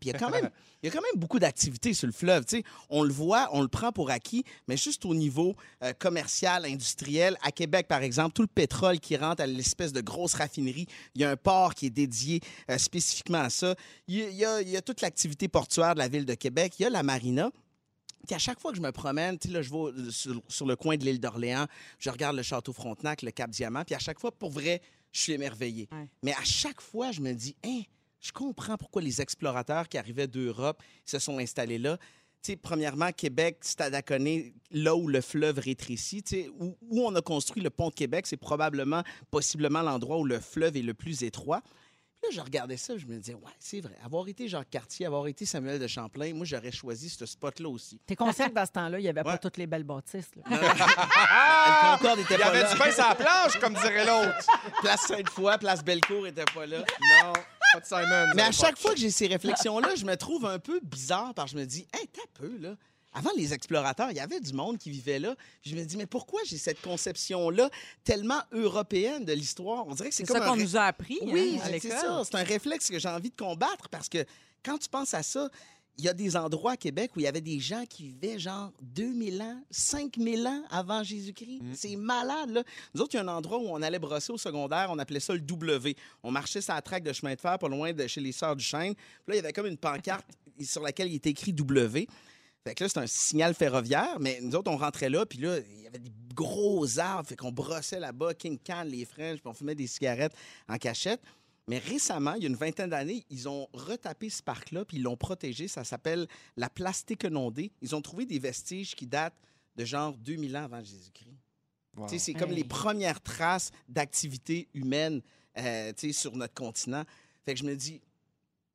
il y a quand même, il y a quand même beaucoup d'activités sur le fleuve. On le voit, on le prend pour acquis, mais juste au niveau euh, commercial, industriel. À Québec, par exemple, tout le pétrole qui rentre à l'espèce de grosse raffinerie, il y a un port qui est dédié euh, spécifiquement à ça. Y a- il y a toute l'activité portuaire de la ville de Québec. Il y a la marina. Puis à chaque fois que je me promène, tu sais, là, je vais sur, sur le coin de l'île d'Orléans, je regarde le château Frontenac, le Cap Diamant, puis à chaque fois, pour vrai, je suis émerveillé. Ouais. Mais à chaque fois, je me dis, hein, je comprends pourquoi les explorateurs qui arrivaient d'Europe se sont installés là. Premièrement, Québec, Stadaconé, là où le fleuve rétrécit, où, où on a construit le pont de Québec, c'est probablement, possiblement l'endroit où le fleuve est le plus étroit. Là, je regardais ça, je me disais, ouais, c'est vrai. Avoir été Jacques Cartier, avoir été Samuel de Champlain, moi, j'aurais choisi ce spot-là aussi. T'es conscient que dans ce temps-là, il n'y avait pas toutes les belles bâtisses. là. le Concorde était Il y pas avait là. du pain sur la planche, comme dirait l'autre. Place Sainte-Foy, Place Bellecour était pas là. Non, pas de Simon. Mais à chaque fois que j'ai ces réflexions-là, je me trouve un peu bizarre parce que je me dis, hey, t'as peu, là. Avant les explorateurs, il y avait du monde qui vivait là. Je me dis, mais pourquoi j'ai cette conception-là tellement européenne de l'histoire? On dirait que c'est comme ça qu'on ré- nous a appris Oui, hein, à c'est ça. C'est un réflexe que j'ai envie de combattre parce que quand tu penses à ça, il y a des endroits à Québec où il y avait des gens qui vivaient genre 2000 ans, 5000 ans avant Jésus-Christ. C'est malade, là. Nous autres, il y a un endroit où on allait brosser au secondaire, on appelait ça le W. On marchait sur la traque de chemin de fer, pas loin de chez les Sœurs du Chêne. Puis là, il y avait comme une pancarte sur laquelle il était écrit W. Fait que là, c'est un signal ferroviaire, mais nous autres, on rentrait là, puis là, il y avait des gros arbres, fait qu'on brossait là-bas, King Can, les French, puis on fumait des cigarettes en cachette. Mais récemment, il y a une vingtaine d'années, ils ont retapé ce parc-là, puis ils l'ont protégé. Ça s'appelle la place Téquenondé. Ils ont trouvé des vestiges qui datent de genre 2000 ans avant Jésus-Christ. Wow. Tu sais, C'est comme les premières traces d'activité humaine euh, tu sais, sur notre continent. Fait que je me dis,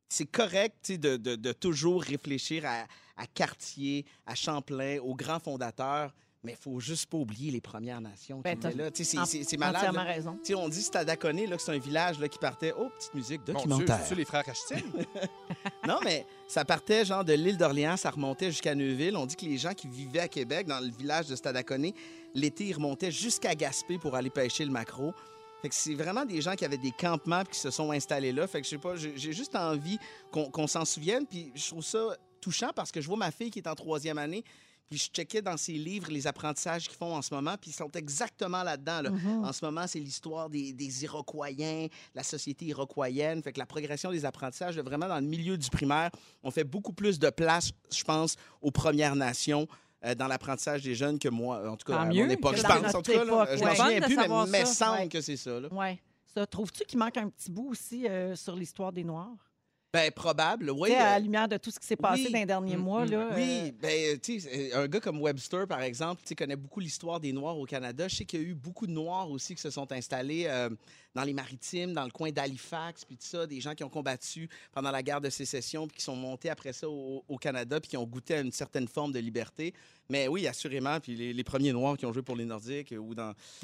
c'est correct tu sais, de, de- de toujours réfléchir à, à Cartier, à Champlain, aux grands fondateurs, mais il faut juste pas oublier les Premières Nations qui Ben, C'est malade. Là. raison. Tu sais, on dit Stadaconé, là, que c'est un village là, qui partait. Oh, petite musique Dieu, documentaire. c'est-tu les frères non, mais ça partait genre de l'île d'Orléans, ça remontait jusqu'à Neuville. On dit que les gens qui vivaient à Québec, dans le village de Stadaconé, l'été, ils remontaient jusqu'à Gaspé pour aller pêcher le maquereau. Fait que c'est vraiment des gens qui avaient des campements puis qui se sont installés là. Fait que je sais pas, j'ai juste envie qu'on qu'on s'en souvienne. Puis je trouve ça touchant parce que je vois ma fille qui est en troisième année. Puis je checkais dans ses livres les apprentissages qu'ils font en ce moment, puis ils sont exactement là-dedans. là. En ce moment, c'est l'histoire des, des Iroquoiens, la société iroquoienne. Fait que la progression des apprentissages, là, vraiment dans le milieu du primaire, on fait beaucoup plus de place, je pense, aux Premières Nations. euh, dans l'apprentissage des jeunes que moi, en tout cas, à mon époque. que Je pense, en tout cas, là, je m'en souviens plus, mais il me semble Ouais. que c'est ça. Ouais. Ça, trouves-tu qu'il manque un petit bout aussi euh, sur l'histoire des Noirs? Ben, probable, oui. À euh, la lumière de tout ce qui s'est passé oui. dans les derniers Mm, mois. mm. Là, Oui, euh, ben, tu sais, un gars comme Webster, par exemple, tu connaît beaucoup l'histoire des Noirs au Canada. Je sais qu'il y a eu beaucoup de Noirs aussi qui se sont installés euh, dans les maritimes, dans le coin d'Halifax, puis tout ça, des gens qui ont combattu pendant la guerre de sécession, puis qui sont montés après ça au, au Canada, puis qui ont goûté à une certaine forme de liberté. Mais oui, assurément, puis les, les premiers Noirs qui ont joué pour les Nordiques euh, ou dans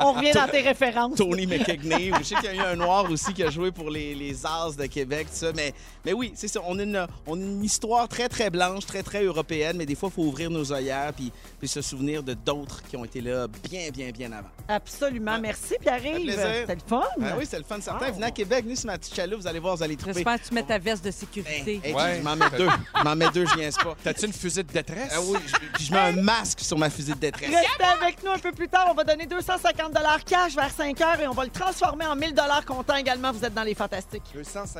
on revient dans tes références. Tony McKegney, ou je sais qu'il y a eu un Noir aussi qui a joué pour les, les As de de Québec, tout ça. Mais, mais oui, c'est ça. On a, une, on a une histoire très, très blanche, très, très européenne, mais des fois, il faut ouvrir nos œillères puis, puis se souvenir de d'autres qui ont été là bien, bien, bien avant. Absolument. Merci, Pierre-Yves. C'était le fun. Ah oui, c'est le fun certain. Wow. Venez à Québec, venez sur ma petite chaloupe, vous allez voir, vous allez trouver. J'espère que tu mets ta veste de sécurité. Hey, Ouais. Je m'en mets deux. Je m'en mets deux, je niaise pas. T'as-tu une fusée de détresse? Ah oui, je mets un masque sur ma fusée de détresse. Restez avec nous un peu plus tard. On va donner 250 cash vers 5 heures et on va le transformer en 1000 comptant également. Vous êtes dans les fantastiques. 250.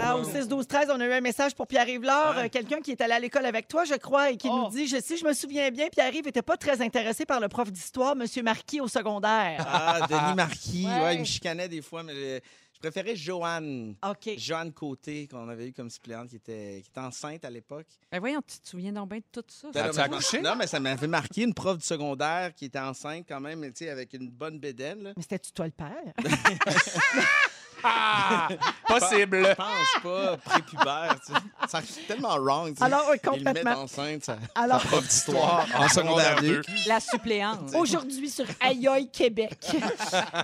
Ah, au 6, 12, 13, on a eu un message pour Pierre-Yves Laure, euh, quelqu'un qui est allé à l'école avec toi, je crois, et qui nous dit je, Si je me souviens bien, Pierre-Yves n'était pas très intéressé par le prof d'histoire, M. Marquis, au secondaire. Ah, Denis Marquis, Ouais. ouais. il me chicanait des fois, mais je, je préférais Joanne. OK. Joanne Côté, qu'on avait eu comme suppléante, qui était, qui était enceinte à l'époque. Ben voyons, tu te souviens donc bien de tout ça. Ben As-tu mais je m'en- accouché? Non, mais ça m'avait marqué une prof du secondaire qui était enceinte quand même, mais tu sais, avec une bonne bédaine. Là. Mais c'était-tu toi le père? Ah! Possible! Je pense pas, prépubère. tu sais. Ça c'est tellement wrong. tu sais. Alors, oui, Ils le mettent complètement. enceinte, ça. Alors, prof d'histoire en secondaire 2. La suppléante. aujourd'hui sur Aïe Aïe Québec.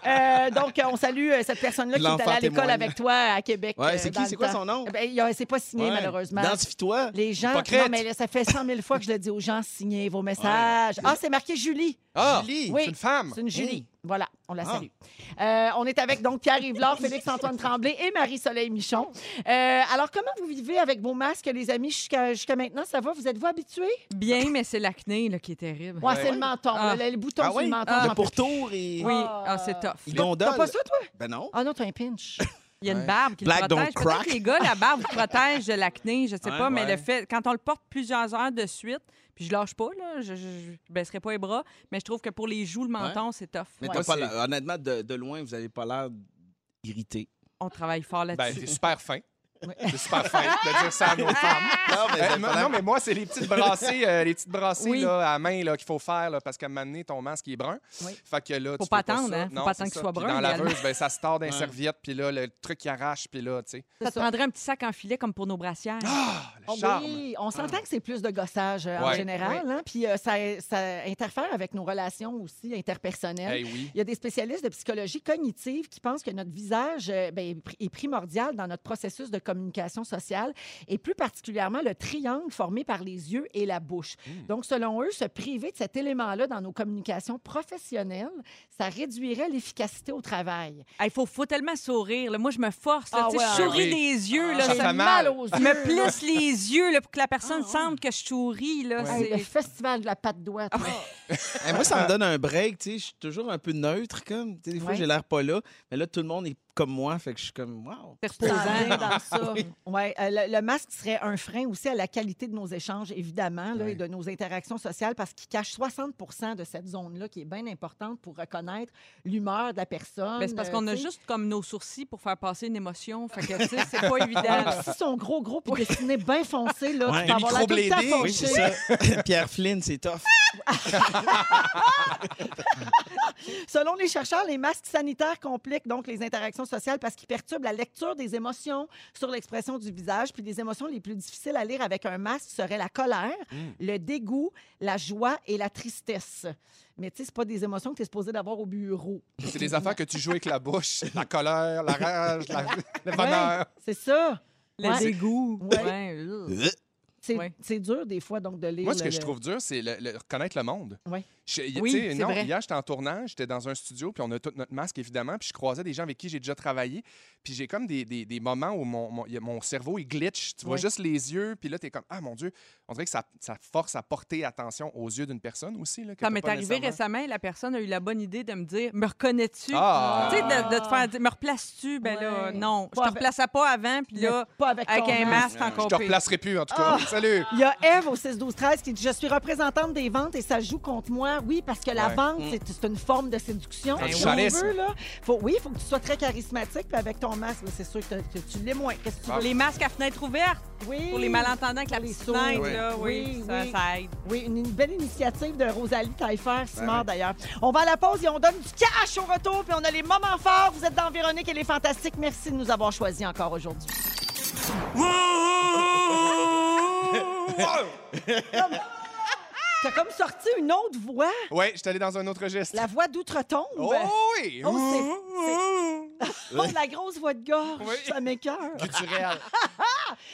Euh, donc, on salue euh, cette personne-là qui est allée à l'école avec toi à Québec. Ouais, euh, c'est qui? C'est quoi son nom? Ben, c'est pas signé, Ouais. malheureusement. Identifie-toi. Les gens. Non, mais là, ça fait 100 000 fois que je le dis aux gens, signez vos messages. Ah, c'est marqué Julie. Ah! Julie. Oui. C'est une femme. C'est une Julie. Voilà, on la Ah. salue. Euh, on est avec donc Pierre Yvelard, Félix-Antoine Tremblay et Marie-Soleil Michon. Euh, alors, comment vous vivez avec vos masques, les amis, jusqu'à jusqu'à maintenant? Ça va? Vous êtes-vous habitués? Bien, mais c'est l'acné là, qui est terrible. Ouais, c'est le menton. Ah. là, les boutons Ah sur oui? le menton. Ah. j'en Le peux pourtour et. Oui, Ah. ah, c'est tough. Il gondole. T'as pas ça, toi? Ben non. Ah non, t'as un pinch. Il y a une barbe qui Black le don't protège. crack. Que les gars, la barbe vous protège de l'acné, je sais Ouais, pas, mais ouais. le fait, quand on le porte plusieurs heures de suite, puis je lâche pas, là, je, je, je baisserai pas les bras, mais je trouve que pour les joues, le menton, c'est tough. Mais Ouais. t'as pas c'est- l'air- honnêtement, de, de loin, vous avez pas l'air irrité. On travaille fort Ben, là-dessus. c'est super fin. C'est super fin de dire ça à nos femmes. Non, mais Euh, non, non, mais moi, c'est les petites brassées, euh, les petites brassées Oui. là, à main là, qu'il faut faire là, parce qu'à un moment donné, ton masque il est brun. Oui. Fait que là, Faut tu pas attendre, hein. Faut Non, pas attendre qu'il soit Puis brun, Dans la laveuse, ben, ça se tord dans les Ouais. serviettes, puis là, le truc qui arrache, puis là, tu sais. Ça te prendrait un petit sac en filet comme pour nos brassières. Ah, le Oh charme. oui, on s'entend que c'est plus de gossage euh, en Ouais. général, hein, puis euh, ça, ça interfère avec nos relations aussi interpersonnelles. Eh oui. Il y a des spécialistes de psychologie cognitive qui pensent que notre visage euh, ben, est primordial dans notre processus de communication sociale et plus particulièrement le triangle formé par les yeux et la bouche. Hmm. Donc, selon eux, se priver de cet élément-là dans nos communications professionnelles, ça réduirait l'efficacité au travail. Il faut, faut tellement sourire. là. Moi, je me force. là. Ah ouais, je ah souris oui. des yeux. Ah, là, ça je fait mal. aux je yeux. me plisse les yeux là, pour que la personne Ah, sente que je souris. Là, Hey, le festival de la patte d'oie. toi. Eh, moi, ça me donne un break. tu sais, Je suis toujours un peu neutre. Comme. Des fois, Ouais. j'ai l'air pas là. Mais là, tout le monde est comme moi. Fait que je suis comme, wow. Reposant. dans ça. Ouais, euh, le, le masque serait un frein aussi à la qualité de nos échanges, évidemment, là, et de nos interactions sociales, parce qu'il cache 60 de cette zone-là, qui est bien importante pour reconnaître l'humeur de la personne. Ben, c'est parce euh, qu'on a sais. juste comme nos sourcils pour faire passer une émotion. Fait que, tu sais, c'est pas évident. si sont gros, gros, puis dessinés bien foncés, là, Ouais. tu peux avoir la. Oui, ça. Pierre Flynn, c'est tough. Selon les chercheurs, les masques sanitaires compliquent donc les interactions sociales parce qu'ils perturbent la lecture des émotions sur l'expression du visage. Puis les émotions les plus difficiles à lire avec un masque seraient la colère, le dégoût, la joie et la tristesse. Mais tu sais, c'est pas des émotions que tu es supposé d'avoir au bureau. C'est des affaires que tu joues avec la bouche, la colère, la rage, la- le bonheur. Ouais, c'est ça. Le Ouais. dégoût. Ouais. C'est Ouais. dur des fois donc de lire. Moi, ce que le- je trouve dur, c'est le, le- reconnaître le monde. Ouais. Je- y- Oui, tu sais, c'est non, vrai. Hier, j'étais en tournage, j'étais dans un studio, puis on a tout notre masque, évidemment, puis je croisais des gens avec qui j'ai déjà travaillé. Puis j'ai comme des, des- des moments où mon, cerveau, il glitch. Tu vois Ouais. juste les yeux, puis là, tu es comme, ah mon Dieu, on dirait que ça, ça force à porter attention aux yeux d'une personne aussi. Là, que Ça m'est arrivé nécessairement. récemment, la personne a eu la bonne idée de me dire Me reconnais-tu? Ah! Tu sais, de, de te faire dire Me replaces-tu? Ben là, non. Pas Je te avec- replaçais pas avant, puis là, pas avec, un masque Je encore te pire. replacerai plus, en tout cas. Ah! Salut! Il y a Eve au 6 12 13 qui dit je suis représentante des ventes et ça joue contre moi. Oui, parce que la Ouais. vente c'est c'est une forme de séduction. Si charisme. veut, là. Faut, oui, il faut que tu sois très charismatique puis avec ton masque, c'est sûr que, que tu l'es moins. Qu'est-ce que tu Ah. Les masques à fenêtre ouverte, Oui. pour les malentendants avec la petite sourds. fenêtre, Ouais. là, oui, Oui, ça, oui. ça aide. Oui, une, une belle initiative de Rosalie Taillefer, Simard ouais. d'ailleurs. On va à la pause et on donne du cash au retour, puis on a les moments forts. Vous êtes dans Véronique et les Fantastiques. Merci de nous avoir choisis encore aujourd'hui. the world. T'as comme sorti une autre voix, Ouais, j'étais allé dans un autre registre. la voix d'outre-tombe. Oh oui! Oh, Oh, la grosse voix de gorge, Oui. ça m'écoeure. Culturel.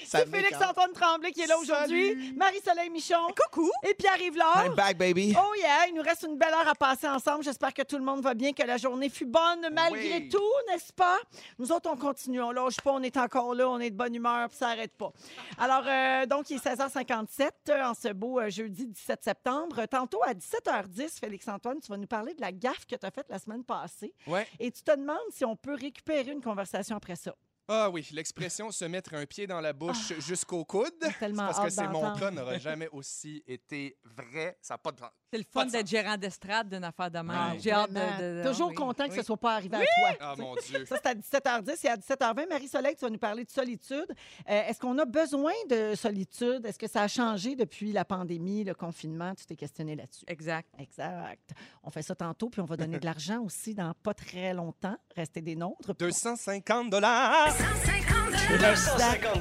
Ça C'est Félix-Antoine Tremblay qui est là aujourd'hui, Salut. Marie-Soleil Michon Coucou! et Pierre-Yves. I'm back, baby. Oh yeah, il nous reste une belle heure à passer ensemble. J'espère que tout le monde va bien, que la journée fut bonne malgré Oui. tout, n'est-ce pas? Nous autres, on continue, on lâche pas, on est encore là, on est de bonne humeur, puis ça n'arrête pas. Alors, euh, donc, il est 16h57 euh, en ce beau euh, jeudi 17 septembre. Tantôt, à 17h10, Félix-Antoine, tu vas nous parler de la gaffe que tu as faite la semaine passée. Ouais. Et tu te demandes si on peut récupérer une conversation après ça. Ah oui, l'expression se mettre un pied dans la bouche jusqu'au coude. Ah. tellement parce que c'est mon cas n'aura jamais aussi été vrai. Ça n'a pas de C'est le fun de d'être gérant d'estrade d'une affaire de même. Ah, J'ai hâte de, de- de- Toujours oui, content que oui. ce soit pas arrivé à toi. Ah mon Dieu. Ça, c'est à 17h10 et à 17h20. Marie-Soleil, tu vas nous parler de solitude. Euh, Est-ce qu'on a besoin de solitude? Est-ce que ça a changé depuis la pandémie, le confinement? Tu t'es questionné là-dessus. Exact. Exact. On fait ça tantôt, puis on va donner de l'argent aussi dans pas très longtemps. Restez des nôtres. 250 dollars. 250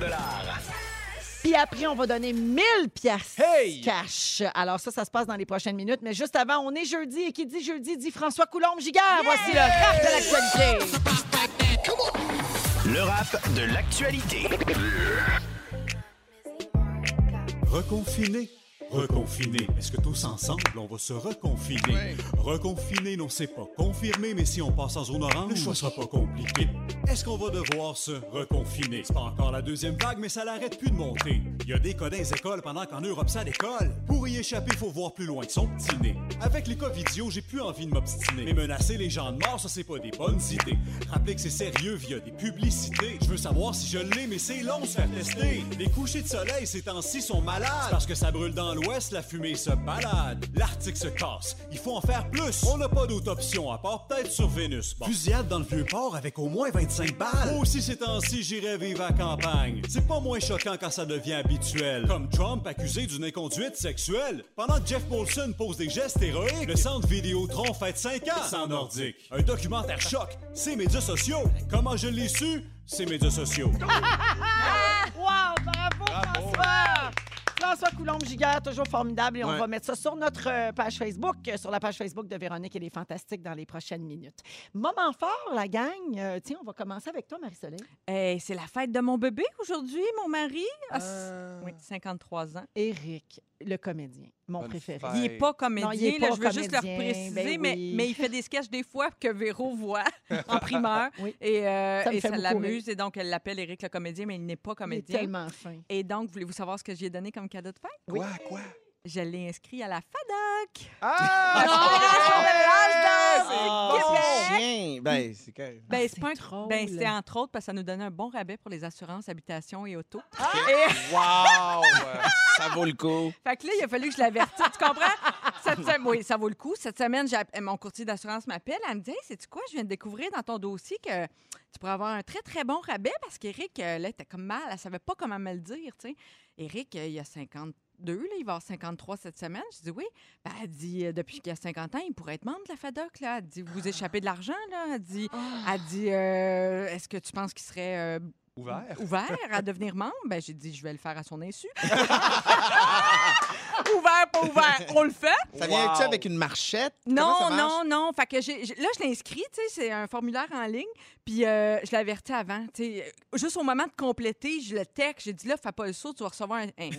Puis après, on va donner 1000 pièces Hey! cash. Alors ça, ça se passe dans les prochaines minutes. Mais juste avant, on est jeudi et qui dit jeudi dit François Coulombe-Giguère. Voici le rap de l'actualité. Le rap de l'actualité. Reconfiné. Reconfiné. Est-ce que tous ensemble, on va se reconfiner? Reconfiné, non, c'est pas confirmé, mais si on passe en zone orange, le choix sera pas compliqué. Est-ce qu'on va devoir se reconfiner? C'est pas encore la deuxième vague, mais ça l'arrête plus de monter. Il y a des cas dans les écoles pendant qu'en Europe ça décolle. Pour y échapper, faut voir plus loin que son petit nez. Avec les cas vidéo, j'ai plus envie de m'obstiner. Mais menacer les gens de mort, ça c'est pas des bonnes idées. Rappelez que c'est sérieux via des publicités. Je veux savoir si je l'ai, mais c'est long de se faire tester. Les couchers de soleil ces temps-ci sont malades. Parce que ça brûle dans l'ouest, la fumée se balade. L'Arctique se casse. Il faut en faire plus. On n'a pas d'autre option, à part peut-être sur Vénus. Bon. Fusillade dans le vieux port avec au moins 25 balles. Moi aussi, ces temps-ci, j'irais vivre à campagne. C'est pas moins choquant quand ça devient habituel. Comme Trump accusé d'une inconduite sexuelle. Pendant que Jeff Molson pose des gestes héroïques, le centre Vidéotron fête 5 ans sans nordique. Un documentaire choc, c'est médias sociaux. Comment je l'ai su? C'est médias sociaux. Wow! Bravo, François! François Coulombe-Giguère, toujours formidable. Et on Ouais. va mettre ça sur notre euh, page Facebook, euh, sur la page Facebook de Véronique et les Fantastiques dans les prochaines minutes. Moment fort, la gang. Euh, tiens, on va commencer avec toi, Marie-Soleil. Hey, c'est la fête de mon bébé aujourd'hui, mon mari. Ah, c- Euh. Oui, 53 ans. Éric, le comédien, mon Bonne préféré. fête. Il n'est pas comédien, Non, il est là, pas je veux juste le comédien, préciser, ben mais, oui. mais il fait des sketchs des fois que Véro voit en primeur. Oui. Et, euh, Ça et ça l'amuse. Et donc, elle l'appelle Éric le comédien, mais il n'est pas Il est comédien. tellement fin. Et donc, voulez-vous savoir ce que j'ai donné comme cadeau de fête? Quoi, quoi? Je l'ai inscrit à la FADOC. Ah! Ah, c'est. Ben, c'est. Ben, Ah, c'est pas un- ben, c'est entre autres parce que ça nous donnait un bon rabais pour les assurances, habitation et auto. Wow! Ça vaut le coup. Fait que là, il a fallu que je l'avertisse. Tu comprends? Cette Oui, ça vaut le coup. Cette semaine, mon courtier d'assurance m'appelle. Elle me dit Hey, sais-tu quoi? Je viens de découvrir dans ton dossier que tu pourrais avoir un très, très bon rabais parce qu'Éric, euh, là, était comme mal. Elle savait pas comment me le dire. tu sais. Éric, euh, il a 52, là, il va avoir 53 cette semaine. Je dis Oui. Ben, elle dit euh, Depuis qu'il a 50 ans, il pourrait être membre de la FADOC. Là. Elle dit Vous échappez de l'argent. là. Elle dit, elle dit euh, Est-ce que tu penses qu'il serait. euh, Ouvert. ouvert à devenir membre, ben j'ai dit je vais le faire à son insu. ouvert, pas ouvert, on le fait. Ça vient-tu Wow. avec une marchette? Non, non, non. Fait que j'ai, j'ai- là, je l'ai inscrit, tu sais, c'est un formulaire en ligne. Puis euh, je l'avertis avant. tu sais. Juste au moment de compléter, je le texte. J'ai dit là, fais pas le saut, tu vas recevoir un, un-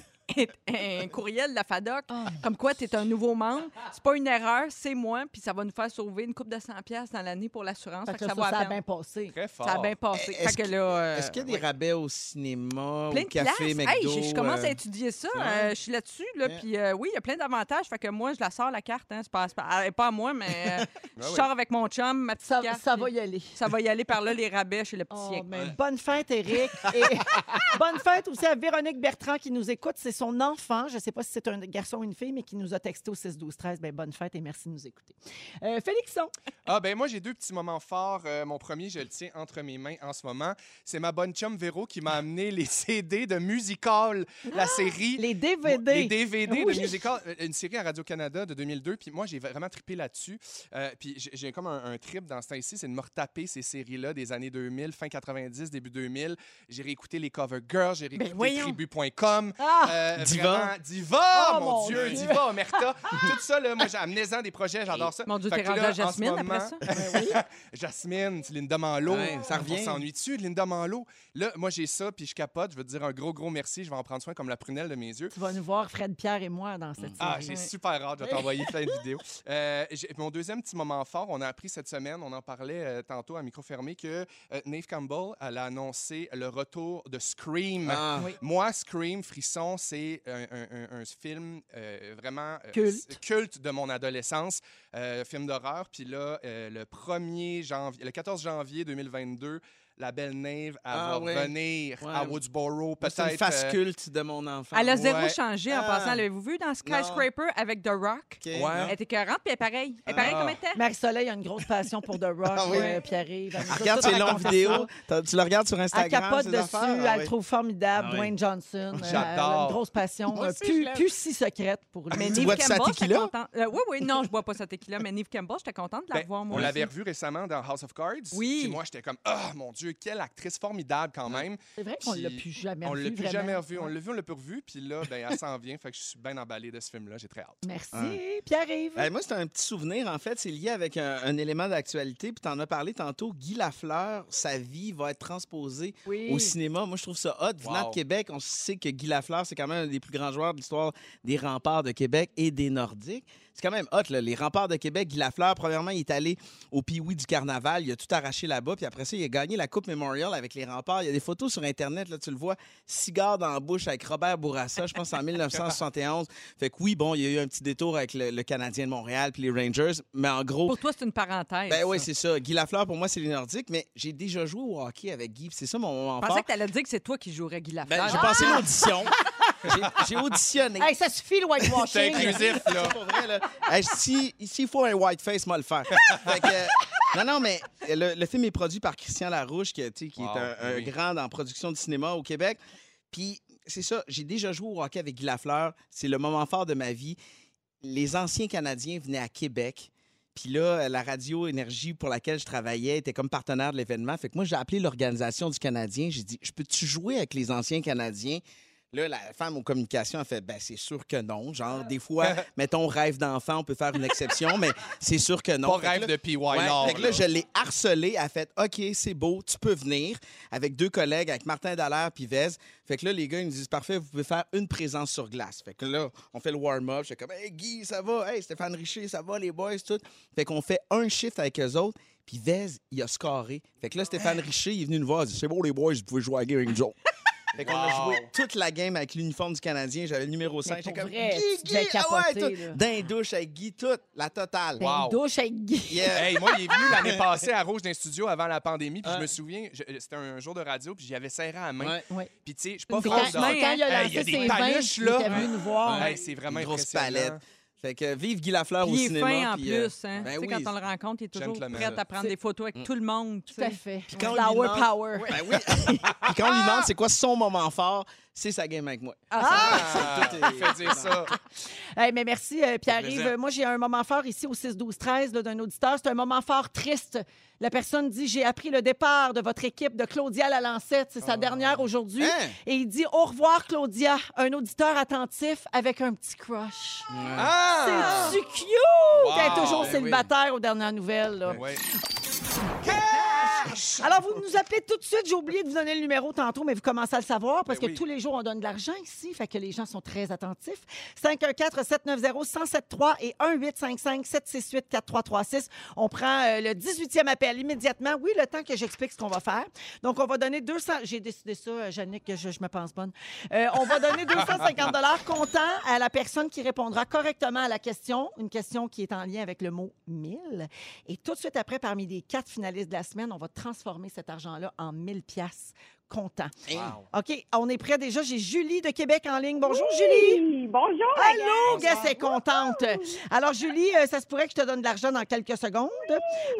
un courriel de la FADOC. Comme quoi, tu es un nouveau membre. C'est pas une erreur, c'est moi. Puis ça va nous faire sauver une coupe de 100$ piastres dans l'année pour l'assurance. Fait Fait que que ça, a bien passé. Très fort. Ça a bien passé. Est-ce euh, Est-ce qu'il y a des ouais. rabais au cinéma, Plein au de café, places. McDo? Hey, je, je commence euh, à étudier ça. ouais. euh, je suis là-dessus. Là. Puis euh, oui, il y a plein d'avantages. Fait que moi, je la sors la carte. Hein, c'est pas, pas, elle est pas à moi, mais euh, je oui. sors avec mon chum, ma petite Ça, carte. ça va y aller. ça va y aller par là, les rabais chez le petit Oh, bonne fête, Eric. Et bonne fête aussi à Véronique Bertrand qui nous écoute. C'est son enfant. Je ne sais pas si c'est un garçon ou une fille, mais qui nous a texté au 6-12-13. Ben, bonne fête et merci de nous écouter. Euh, Félixon. Ah, ben moi, j'ai deux petits moments forts. Euh, mon premier, je le tiens entre mes mains en ce moment. C'est ma bonne chum Véro qui m'a amené les CD de Musical, la série. Les DVD. Les DVD Oui. de Musical, euh, une série à Radio-Canada de 2002. Puis moi, j'ai vraiment trippé là-dessus. Euh, puis j'ai- comme un, un trip dans ce temps-ci, c'est de me retaper ces séries-là des années 2000, fin 90, début 2000. J'ai réécouté les Cover Girls, j'ai réécouté voyons. Tribu.com. Ah! Euh, Diva. vraiment, Diva, Oh, mon, Dieu, Dieu. Diva, Omerta. Tout ça, là, moi, j'ai amené-en des projets, j'adore ça. Mon Dieu, t'es rendu là, à Jasmine après moment- ça? Jasmine, c'est Linda Manlo. Ouais, ça revient. On s'ennuie-tu de Linda Manlo? Là, moi, j'ai ça, puis je capote. Je veux te dire un gros, gros merci. Je vais en prendre soin comme la prunelle de mes yeux. Tu vas nous voir, Fred, Pierre et moi, dans cette Ah, série. j'ai super hâte. Je vais t'envoyer plein de vidéos. Euh, mon deuxième petit moment fort, on a appris cette semaine, on en parlait euh, tantôt à micro fermé, que euh, Nave Campbell elle a annoncé le retour de Scream. Ah. Oui. Moi, Scream, Frisson, c'est un, un- un- un film euh, vraiment euh, Culte. de mon adolescence, euh, film d'horreur. Puis là, le 1er janvier, le 14 janvier 2022, la belle Nave elle Ah, va ouais. revenir Ouais. à Woodsboro, C'est une peut-être. face euh, culte de mon enfant. Elle a zéro Ouais. changé en Ah. passant. L'avez-vous vu dans Skyscraper avec The Rock? OK. Ouais. Elle était 40 puis elle est pareille. Elle est pareille Ah. comme elle était. Marie-Soleil a une grosse passion pour The Rock, Ah oui. euh. Elle Elle regarde ses longues vidéos. Tu le regardes sur Elle Instagram. capote ses dessus, affaires? elle le oui. trouve formidable. Ah oui. Dwayne Johnson. euh, Elle a J'adore. une grosse passion, aussi, plus, si secrète pour lui. Mais Tu Neve bois-tu sa tequila? contente. Euh, oui, oui, non, je bois pas sa tequila, mais Neve Campbell, j'étais contente de la Ben, voir, moi. on l'avait aussi. revu récemment dans House of Cards. Oui. Puis moi, j'étais comme, ah, mon Dieu, quelle actrice formidable quand même. C'est vrai qu'on l'a plus jamais On l'a plus vraiment. jamais revu. On l'a vu, on l'a plus revu. Puis là, ben, elle s'en vient. Fait que je suis bien emballé de ce film-là. J'ai très hâte. Merci. Pierre-Yves. Ben, moi, c'est un petit souvenir. En fait, c'est lié avec un, un élément d'actualité. Puis, tu en as parlé tantôt. Guy Lafleur, sa vie va être transposée oui. au cinéma. Moi, je trouve ça hot. Venant Wow. de Québec, on sait que Guy Lafleur, c'est quand même un des plus grands joueurs de l'histoire des remparts de Québec et des Nordiques. C'est quand même hot, là. Les remparts de Québec, Guy Lafleur, premièrement, il est allé au Pee-Wee du Carnaval. Il a tout arraché là-bas. Puis après ça, il a gagné la Coupe Memorial avec les remparts. Il y a des photos sur Internet, là, tu le vois, cigare dans la bouche avec Robert Bourassa, je pense en 1971. Fait que oui, bon, il y a eu un petit détour avec le, le Canadien de Montréal puis les Rangers. Mais en gros, Pour toi, c'est une parenthèse. ben oui, c'est ça. Guy Lafleur, pour moi, c'est les Nordiques. Mais j'ai déjà joué au hockey avec Guy. C'est ça mon moment Je fort. pensais que tu allais dire que c'est toi qui jouerais Guy Lafleur. Ben, j'ai passé l'audition. J'ai- J'ai auditionné. Hey, ça suffit le C'est whitewashing. inclusif, là. C'est pas vrai, là. Hey, si- S'il faut un whiteface, moi le faire. Fait que, euh, non, non, mais le, le film est produit par Christian Larouche, qui, Wow, est un, un oui. grand en production de cinéma au Québec. Puis, c'est ça, j'ai déjà joué au hockey avec Guy Lafleur. C'est le moment fort de ma vie. Les anciens Canadiens venaient à Québec. Puis là, la radio Énergie pour laquelle je travaillais était comme partenaire de l'événement. Fait que moi, j'ai appelé l'organisation du Canadien. J'ai dit, je peux-tu jouer avec les anciens Canadiens? Là, la femme aux communications a fait, ben c'est sûr que non. Genre, des fois, mettons, rêve d'enfant, on peut faire une exception, mais c'est sûr que non. Pas Fait rêve là- de P.Y. Ouais, Lord, fait que là, là. je l'ai harcelé. Elle a fait OK, c'est beau, tu peux venir avec deux collègues, avec Martin Dallaire puis Vez. Fait que là, les gars, ils nous disent Parfait, vous pouvez faire une présence sur glace. Fait que là, on fait le warm-up. Je suis comme Hey Guy, ça va? Hey Stéphane Richer, ça va les boys, tout. Fait qu'on fait un shift avec eux autres. Puis Vez, il a scoré. Fait que là, Stéphane Richer, il est venu nous voir. Il a dit C'est beau, les boys, vous pouvez jouer à game autres. Fait qu'on a joué toute la game avec l'uniforme du Canadien. J'avais le numéro 5. pour J'étais comme vrai, Guy, tu devais Guy, ah ouais, tout. D'un douche avec Guy, toute, la totale. Wow. Une douche avec Guy. Yeah. Hey, moi, il est venu l'année passée à Rouge d'un studio avant la pandémie. Puis je me souviens, je- c'était un jour de radio, puis j'y avais serré à la main. Ouais. Ouais. Puis tu sais, je suis pas Quand, quand il a Hey, lancé il y a des ses vins, paluches, il là. était venu nous voir. Hey, c'est vraiment Une grosse impressionnant. palette. Fait que vive Guy Lafleur Puis au il est cinéma. fin en puis, euh, plus. Hein. ben tu sais, oui. quand on le rencontre, il est toujours Gentleman. prêt à prendre des photos avec tout le monde. tu Tout à sais. fait. quand on lui Flower demande- power. Ben oui. Puis quand on lui demande c'est quoi son moment fort, c'est sa game avec moi. Ah! Tout est- Il fait dire ça. Hey, mais merci, euh, Pierre-Yves. plaisir. Moi, j'ai un moment fort ici au 6-12-13 là, d'un auditeur. C'est un moment fort triste. La personne dit J'ai appris le départ de votre équipe de Claudia Lalancette. C'est sa dernière aujourd'hui. Hein? Et il dit Au revoir, Claudia. Un auditeur attentif avec un petit crush. Ah! C'est-tu cute? Wow! Elle est toujours Ben célibataire aux dernières nouvelles. là. Ouais. Alors, vous nous appelez tout de suite. J'ai oublié de vous donner le numéro tantôt, mais vous commencez à le savoir parce Ben que tous les jours, on donne de l'argent ici. Fait que les gens sont très attentifs. 514-790-1073 et 1-855-768-4336. On prend euh, le 18e appel immédiatement. Oui, le temps que j'explique ce qu'on va faire. Donc, on va donner 200... J'ai décidé ça, euh, Jannick, que je, je me pense bonne. Euh, on va donner 250 comptant à la personne qui répondra correctement à la question. Une question qui est en lien avec le mot « 1000 ». Et tout de suite après, parmi les quatre finalistes de la semaine, on va transformer cet argent-là en 1000 pièces comptant. OK, on est prêt déjà. J'ai Julie de Québec en ligne. Bonjour, Julie. bonjour. Allô, gars, c'est contente. Alors, Julie, euh, ça se pourrait que je te donne de l'argent dans quelques secondes.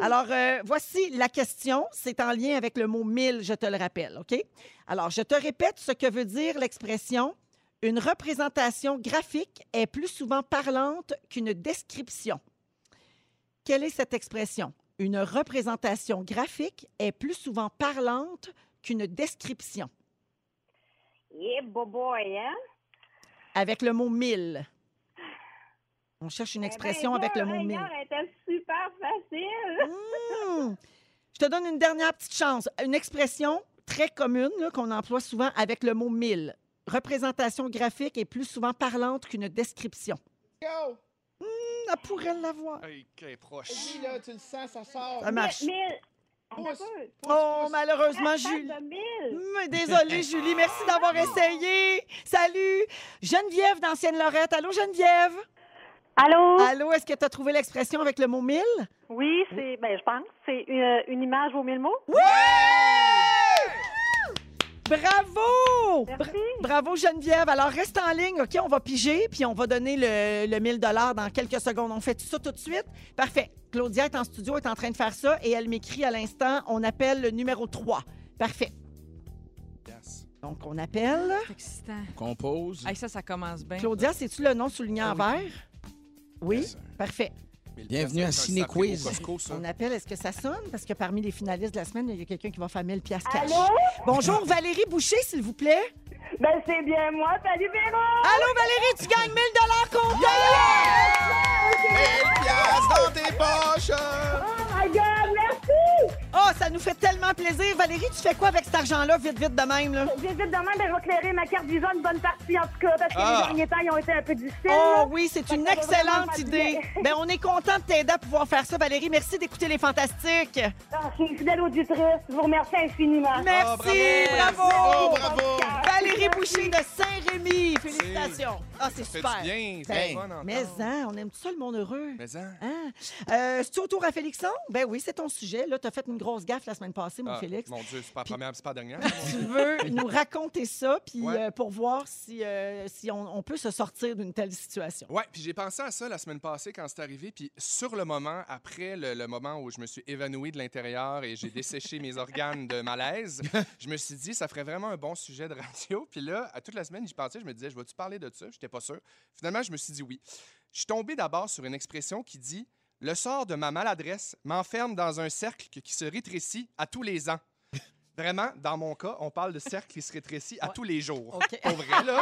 Alors, euh, voici la question. C'est en lien avec le mot 1000, je te le rappelle, OK? Alors, je te répète ce que veut dire l'expression une représentation graphique est plus souvent parlante qu'une description. Quelle est cette expression? Une représentation graphique est plus souvent parlante qu'une description. Yeah, boboy, hein? avec le mot mille. On cherche une Eh expression ben, avec le mot mille. était super facile. Hmm. Je te donne une dernière petite chance. Une expression très commune qu'on emploie souvent avec le mot mille. Représentation graphique est plus souvent parlante qu'une description. Go! Hmm, elle pourrait l'avoir. Hey, qu'elle est proche. Vas-y, là, tu le sens, ça sort. Ça marche. Mille. Pousse. Oh, malheureusement, Julie. Mille. Hmm, Désolée, Julie. Merci d'avoir essayé. Salut. Geneviève d'Ancienne Lorette. Allô, Geneviève? Allô? Allô, est-ce que tu as trouvé l'expression avec le mot mille? Oui, c'est, ben, je pense, c'est une, une image vaut mille mots. Oui! Bravo! Merci. Bra- bravo, Geneviève. Alors, reste en ligne, OK? On va piger, puis on va donner le, le 1000 dans quelques secondes. On fait ça tout de suite? Parfait. Claudia est en studio, est en train de faire ça, et elle m'écrit à l'instant, on appelle le numéro 3. Parfait. Yes. Donc, on appelle. C'est excitant. Compose. Hey, ça, ça commence bien. Claudia, c'est-tu le nom souligné en Ah vert? Oui? Yes. Parfait. Bienvenue à Ciné Quiz. On appelle, est-ce que ça sonne? Parce que parmi les finalistes de la semaine, il y a quelqu'un qui va faire 1000 piastres cash. Allô? Bonjour, Valérie Boucher, s'il vous plaît. Ben, c'est bien moi. Salut, Véro! Allô, Valérie, tu gagnes 1000 comptant! Mille piastres dans tes poches! Oh my God, merci! Oh, ça nous fait tellement plaisir. Valérie, tu fais quoi avec cet argent-là, vite, vite de même? Là? Vite, vite demain, ben, je vais clairer ma carte Visa une bonne partie, en tout cas, parce que Ah. les derniers temps, ils ont été un peu difficiles. Oh là. oui, c'est une excellente idée. bien. Ben, on est content de t'aider à pouvoir faire ça, Valérie. Merci d'écouter les fantastiques. Ah, je suis une fidèle auditrice. Je vous remercie infiniment. Merci, Ah, bravo. bravo! Bravo! Valérie Boucher de Saint-Rémy. Félicitations. Ah, c'est Ça fait super. bien. C'est Ben, encore. mais hein, on aime tout ça, le monde heureux. Mais hein? Hein? Euh, C'est-tu au tour à Félixon? Ben oui, c'est ton sujet. Là, tu as fait une grosse gaffe la semaine passée, mon Ah, Félix. Mon Dieu, c'est pas la première, c'est pas la dernière. Tu veux nous raconter ça, puis Ouais. euh, pour voir si, euh, si on, on peut se sortir d'une telle situation. Ouais, puis j'ai pensé à ça la semaine passée quand c'est arrivé. Puis sur le moment, après le, le moment où je me suis évanoui de l'intérieur et j'ai desséché mes organes de malaise, je me suis dit, ça ferait vraiment un bon sujet de radio. Puis là, à toute la semaine, j'y pensais, je me disais, je vais-tu parler de ça? J'étais pas sûr. Finalement, je me suis dit oui. Je suis tombé d'abord sur une expression qui dit Le sort de ma maladresse m'enferme dans un cercle qui se rétrécit à tous les ans. Vraiment, dans mon cas, on parle de cercle qui se rétrécit à tous les jours. Pour vrai, là.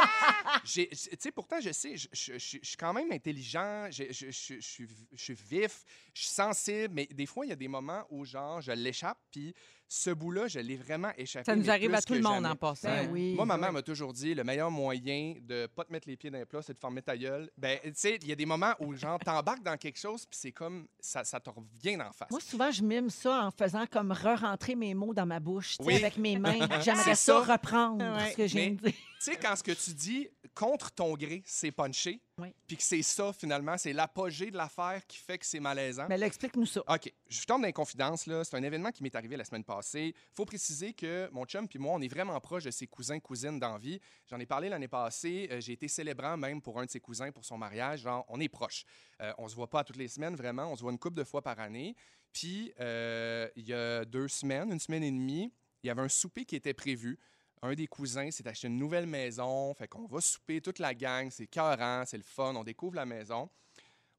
Tu sais, pourtant, je sais, je, suis quand même intelligent, je suis vif, je suis sensible, mais des fois, il y a des moments où, genre, je l'échappe, puis ce bout-là, je l'ai vraiment échappé. Ça nous arrive à tout le monde jamais. en passant. Ben oui. Moi, ma mère m'a toujours dit le meilleur moyen de pas te mettre les pieds dans les plats, c'est de fermer ta gueule. Ben, tu sais, il y a des moments où, genre, t'embarques dans quelque chose, puis c'est comme, ça, ça te revient en face. Moi, souvent, je mime ça en faisant comme re-rentrer mes mots dans ma bouche, Oui. avec mes mains. J'aimerais ça, ça. reprendre Ouais. ce que j'ai dit. Tu sais, quand ce que tu dis contre ton gré, c'est punché, Oui. puis que c'est ça, finalement, c'est l'apogée de l'affaire qui fait que c'est malaisant. Mais explique-nous ça. OK, je tombe dans les confidences. là. C'est un événement qui m'est arrivé la semaine passée. faut préciser que mon chum puis moi, on est vraiment proches de ses cousins, cousines d'envie. J'en ai parlé l'année passée. Euh, J'ai été célébrant même pour un de ses cousins pour son mariage. Genre, on est proches. Euh, on se voit pas toutes les semaines, vraiment. On se voit une couple de fois par année. Puis, euh, il y a deux semaines, une semaine et demie, il y avait un souper qui était prévu. Un des cousins s'est acheté une nouvelle maison. Fait qu'on va souper toute la gang. C'est cœurant, c'est le fun. On découvre la maison.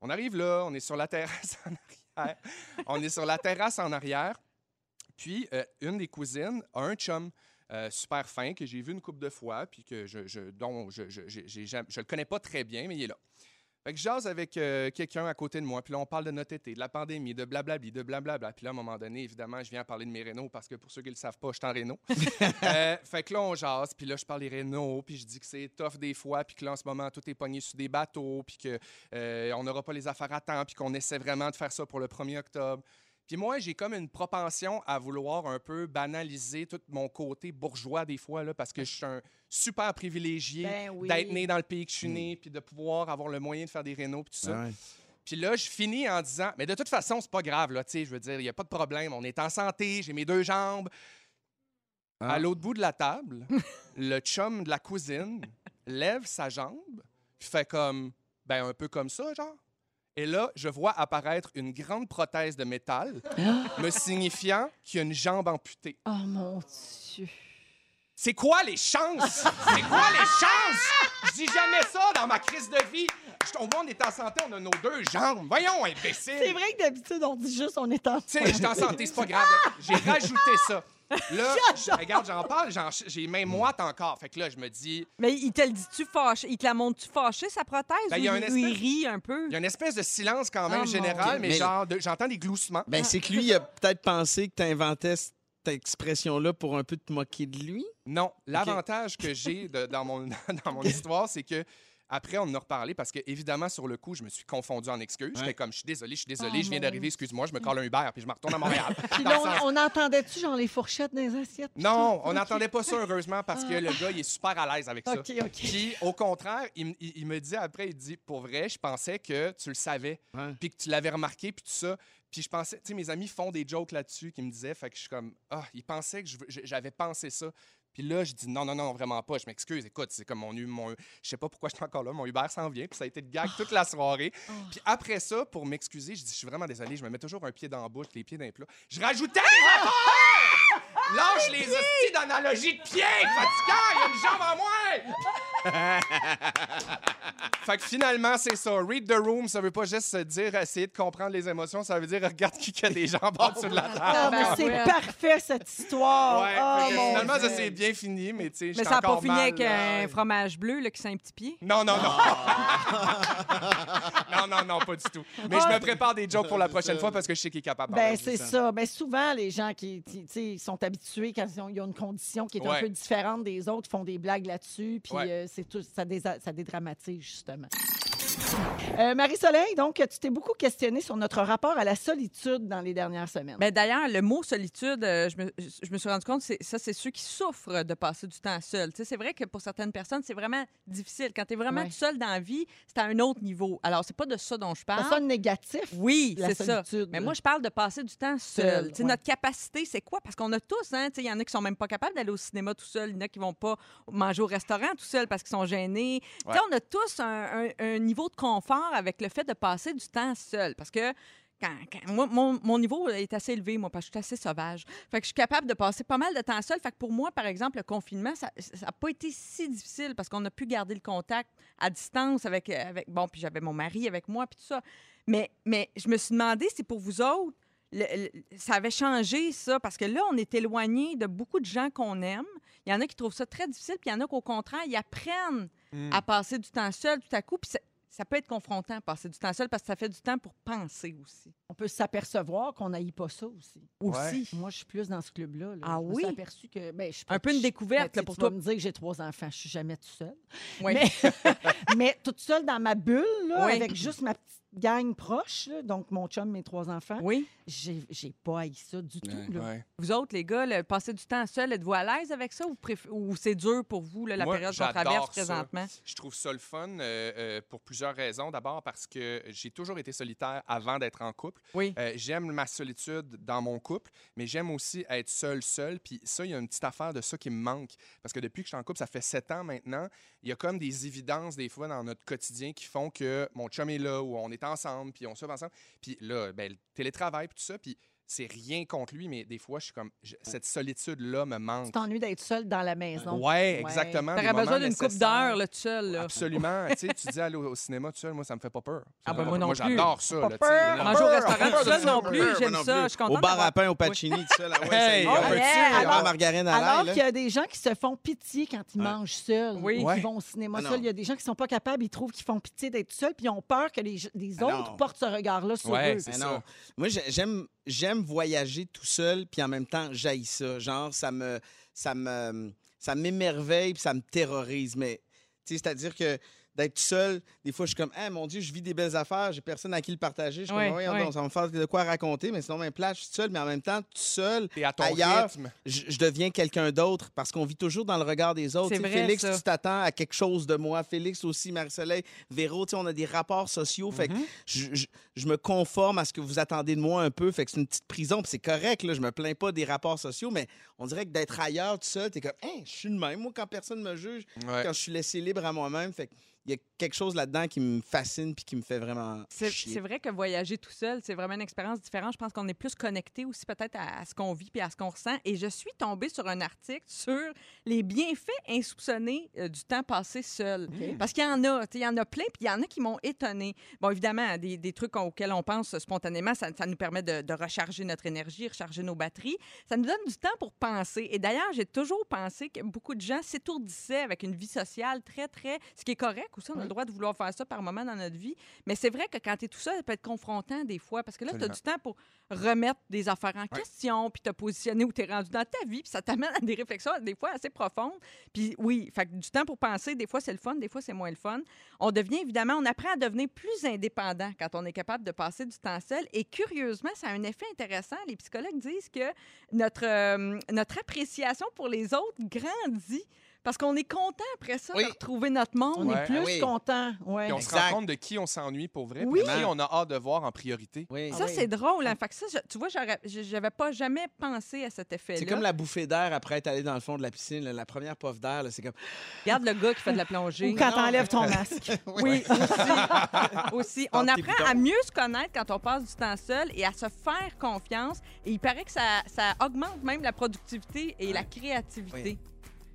On arrive là, on est sur la terrasse en arrière. On est sur la terrasse en arrière. Puis, euh, une des cousines a un chum euh, super fin que j'ai vu une couple de fois, puis que je, je, dont je, je, je le connais pas très bien, mais il est là. Fait que je jase avec euh, quelqu'un à côté de moi, puis là, on parle de notre été, de la pandémie, de blablabli, de blablabla. Puis là, à un moment donné, évidemment, je viens parler de mes rénaux, parce que pour ceux qui ne le savent pas, je suis en réno. Euh, fait que là, on jase, puis là, je parle des rénaux, puis je dis que c'est tough des fois, puis que là, en ce moment, tout est pogné sur des bateaux, puis qu'on n'aura pas les affaires à temps, puis qu'on essaie vraiment de faire ça pour le 1er octobre. Puis moi, j'ai comme une propension à vouloir un peu banaliser tout mon côté bourgeois des fois, là, parce que je suis un super privilégié Ben oui. d'être né dans le pays que je suis né, puis de pouvoir avoir le moyen de faire des rénaux, puis tout ça. Ouais. Puis là, je finis en disant, mais de toute façon, c'est pas grave, là, tu sais, je veux dire, il n'y a pas de problème, on est en santé, j'ai mes deux jambes. Ah. À l'autre bout de la table, le chum de la cousine lève sa jambe, puis fait comme, ben un peu comme ça, genre. Et là, je vois apparaître une grande prothèse de métal, me signifiant qu'il y a une jambe amputée. Oh mon Dieu. C'est quoi les chances? C'est quoi les chances? Je dis jamais ça dans ma crise de vie. Je- Au moins, on est en santé, on a nos deux jambes. Voyons, imbécile. C'est vrai que d'habitude, on dit juste on est en Tu sais, je suis en santé, c'est pas grave. J'ai rajouté ça. Là, je- regarde, j'en parle, j'en- j'ai mains moites encore. Fait que là, je me dis, Mais il te le dit-tu fâché? Il te la montre-tu fâché, sa prothèse? Ben, ou il rit un peu? il y a une espèce de silence quand même Oh, général, mais, Mais- genre, de- j'entends des gloussements. Ben, c'est que lui, il a peut-être pensé que tu inventais cette expression-là pour un peu te moquer de lui. Non, l'avantage que j'ai dans mon, dans mon histoire, c'est que après, on en a reparlé parce que, évidemment, sur le coup, je me suis confondu en excuses. J'étais comme, je suis désolé, je suis désolé, Oh, je viens mon d'arriver, excuse-moi, je me colle un Uber, puis je me retourne à Montréal. Puis là, on, on entendait-tu genre les fourchettes dans les assiettes? Non, tout? on n'entendait pas ça, heureusement, parce que le gars, il est super à l'aise avec ça. OK, OK. Puis, au contraire, il, m- il- il me dit après, il dit, pour vrai, je pensais que tu le savais, Ouais. puis que tu l'avais remarqué, puis tout ça. Puis je pensais, tu sais, mes amis font des jokes là-dessus qui me disaient, fait que je suis comme, ah, ils pensaient que j'avais pensé ça. Puis là, je dis, non, non, non, vraiment pas, je m'excuse. Écoute, c'est comme mon, U- mon je sais pas pourquoi je suis encore là, mon Uber s'en vient, puis ça a été le gag toute la soirée. Puis après ça, pour m'excuser, je dis, je suis vraiment désolé, je me mets toujours un pied dans la bouche, les pieds dans les plats. Je rajoutais les affaires! Lâche les hosties d'analogie de pied, fatigant, il y a une jambe en moins! fait que finalement, c'est ça. Read the room, ça veut pas juste dire essayer de comprendre les émotions, ça veut dire regarde qui a des jambes en dessous de la Ah, table. mais c'est ouais. parfait, cette histoire. Ouais, Oh, mon finalement, ça Dieu. s'est bien fini, mais tu sais, Mais ça n'a pas fini mal, avec là. un fromage bleu là, qui sent un petit pied? Non, non, non. non, non, non, pas du tout. Mais je me prépare des jokes pour la prochaine fois parce que je sais qu'il est capable. Ben, c'est ça. Ben, souvent, les gens qui qui, sont habitués quand ils ont, ils ont une condition qui est un peu différente des autres font des blagues là-dessus. Puis Ouais. euh, c'est tout, ça, désa- ça dédramatise, stemme. Euh, Marie-Soleil, donc, tu t'es beaucoup questionnée sur notre rapport à la solitude dans les dernières semaines. Ben, D'ailleurs, le mot solitude, euh, je, me, je me suis rendu compte, c'est ça, c'est ceux qui souffrent de passer du temps seul. Tu sais, C'est vrai que pour certaines personnes, c'est vraiment difficile. Quand tu es vraiment Ouais. seul dans la vie, c'est à un autre niveau. Alors, c'est pas de ça dont je parle. ça sonne négatif. Oui, la c'est ça. Mais moi, je parle de passer du temps seul. Seul, Tu sais, ouais. Notre capacité, c'est quoi? Parce qu'on a tous, hein, tu sais, il y en a qui sont même pas capables d'aller au cinéma tout seul, il y en a qui vont pas manger au restaurant tout seul parce qu'ils sont gênés. Tu sais, Ouais. On a tous un, un- un niveau de confort avec le fait de passer du temps seul? Parce que quand, quand- moi, mon, mon niveau est assez élevé, moi, parce que je suis assez sauvage. Fait que je suis capable de passer pas mal de temps seul. Fait que pour moi, par exemple, le confinement, ça n'a pas été si difficile parce qu'on a pu garder le contact à distance avec, avec bon, puis j'avais mon mari avec moi, puis tout ça. Mais, mais je me suis demandé si pour vous autres, le- le- ça avait changé ça, parce que là, on est éloigné de beaucoup de gens qu'on aime. Il y en a qui trouvent ça très difficile, puis il y en a qu'au contraire, ils apprennent Mm. à passer du temps seul tout à coup. Puis ça, peut être confrontant, passer du temps seul, parce que ça fait du temps pour penser aussi. On peut s'apercevoir qu'on n'aille pas ça aussi. Aussi. Moi, je suis plus dans ce club-là. là. Ah je me oui? suis aperçu que. Ben, je suis Un peu une découverte, ben, là, pour tu vas me dire que j'ai trois enfants. Je suis jamais toute seule. Oui. Mais, mais toute seule dans ma bulle, là, Oui. avec juste ma petite gang proche, là, donc mon chum, mes trois enfants, Oui. j'ai j'ai pas haï ça du tout. là. Ouais. Vous autres, les gars, le passer du temps seul, êtes-vous à l'aise avec ça ou, préf- ou c'est dur pour vous, là, la Moi, période qu'on j'adore traverse ça. présentement? Je trouve ça le fun euh, euh, pour plusieurs raisons. D'abord parce que j'ai toujours été solitaire avant d'être en couple. Oui. Euh, j'aime ma solitude dans mon couple, mais j'aime aussi être seul, seul. Puis ça, il y a une petite affaire de ça qui me manque. Parce que depuis que je suis en couple, ça fait sept ans maintenant, il y a comme des évidences des fois dans notre quotidien qui font que mon chum est là ou on est ensemble, puis on se ensemble. Puis là, ben, le télétravail, puis tout ça, puis c'est rien contre lui, mais des fois, je suis comme, je- cette solitude-là me Tu manque. t'ennuies d'être seule dans la maison. Ouais, exactement. T'aurais besoin d'une coupe d'heures, là, tout seul. Là. Absolument. tu sais, tu dis aller au, au cinéma tout seul, moi, ça me fait pas peur. Ah, ben, moi non Moi, plus. j'adore ça. Pas là, tu peur. Pas Manger au restaurant tout seul non plus, j'aime ça. Je suis Au bar à pain, au Pacini, tout seul. Ah Hey, on Alors- margarine à Alors l'ail, qu'il y a des gens qui se font pitié quand ils mangent seuls Oui. qui vont au cinéma Ah seuls. Il y a des gens qui sont pas capables, ils trouvent qu'ils font pitié d'être seuls, puis ils ont peur que les, les Ah autres portent ce regard-là sur eux. Moi, j'ai- j'aime voyager tout seul, puis en même temps, j'haïs ça. Genre, ça me ça me ça m'émerveille, puis ça me terrorise. Mais, c'est-à-dire que d'être seul, des fois, je suis comme, ah, mon Dieu, je vis des belles affaires, j'ai personne à qui le partager. Je suis Ouais, comme, ouais. donc, ça va me faire de quoi raconter, mais sinon, même place, je suis seul, mais en même temps, tout seul, T'es à ton ailleurs, rythme. je, je deviens quelqu'un d'autre parce qu'on vit toujours dans le regard des autres. Vrai, Félix, ça. tu t'attends à quelque chose de moi. Félix aussi, Marie-Soleil, Véro, tu sais, on a des rapports sociaux. Fait que je, je- je me conforme à ce que vous attendez de moi un peu. Fait que c'est une petite prison, puis c'est correct. Là, je me plains pas des rapports sociaux, mais on dirait que d'être ailleurs tout seul, t'es comme, Hein, je suis le même. Moi, quand personne me juge, Ouais. quand je suis laissé libre à moi-même, fait que il y a quelque chose là-dedans qui me fascine puis qui me fait vraiment C'est chier. c'est vrai que voyager tout seul, c'est vraiment une expérience différente. Je pense qu'on est plus connecté aussi peut-être à, à ce qu'on vit puis à ce qu'on ressent. Et je suis tombée sur un article sur les bienfaits insoupçonnés euh, du temps passé seul. Parce qu'il y en a, il y en a plein, puis il y en a qui m'ont étonné. Bon, évidemment, des, des trucs auxquels on pense spontanément, ça, ça nous permet de, de recharger notre énergie, recharger nos batteries. Ça nous donne du temps pour penser. Et d'ailleurs, j'ai toujours pensé que beaucoup de gens s'étourdissaient avec une vie sociale très, très... Ce qui est correct aussi, on a le droit de vouloir faire ça par moment dans notre vie. Mais c'est vrai que quand tu es tout seul, ça peut être confrontant des fois, parce que là, tu as du temps pour remettre des affaires en question, puis te positionner où tu es rendu dans ta vie, puis ça t'amène à des réflexions des fois assez profondes. Puis oui, fait que du temps pour penser, des fois c'est le fun, des fois c'est moins le fun. On devient évidemment, on apprend à devenir plus indépendant quand on est capable de passer du temps seul. Et curieusement, ça a un effet intéressant. Les psychologues disent que notre, euh, notre appréciation pour les autres grandit. Parce qu'on est content après ça de retrouver notre monde. On est plus content. Ouais. Puis on se rend compte de qui on s'ennuie pour vrai, Oui. qui on a hâte de voir en priorité. Ça, c'est drôle. Hein? Fait que ça, je- tu vois, j'avais pas jamais pensé à cet effet-là. C'est comme la bouffée d'air après être allé dans le fond de la piscine. là, la première puff d'air, c'est comme. Regarde le gars qui fait de la plongée. Ou quand t'enlèves ton masque. Oui, aussi. aussi. On apprend à mieux se connaître quand on passe du temps seul et à se faire confiance. Et il paraît que ça, ça augmente même la productivité et la créativité.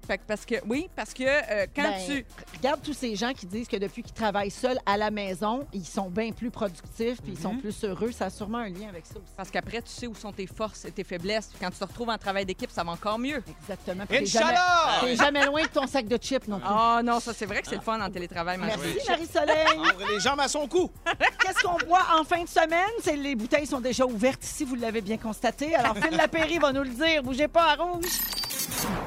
Fait que parce que, oui, parce que euh, quand Ben, tu. Regarde tous ces gens qui disent que depuis qu'ils travaillent seuls à la maison, ils sont bien plus productifs puis ils sont plus heureux. Ça a sûrement un lien avec ça aussi. Parce qu'après, tu sais où sont tes forces et tes faiblesses. Puis Quand tu te retrouves en travail d'équipe, ça va encore mieux. Exactement. T'es jamais, t'es jamais loin de ton sac de chips non plus. Ah non, ça, c'est vrai que c'est le fun en télétravail. Merci, Marie. Marie-Soleil. Ouvre les jambes à son cou. Qu'est-ce qu'on boit en fin de semaine? C'est les bouteilles sont déjà ouvertes ici, vous l'avez bien constaté. Alors, Phil Lapéry va nous le dire. Bougez pas à rouge.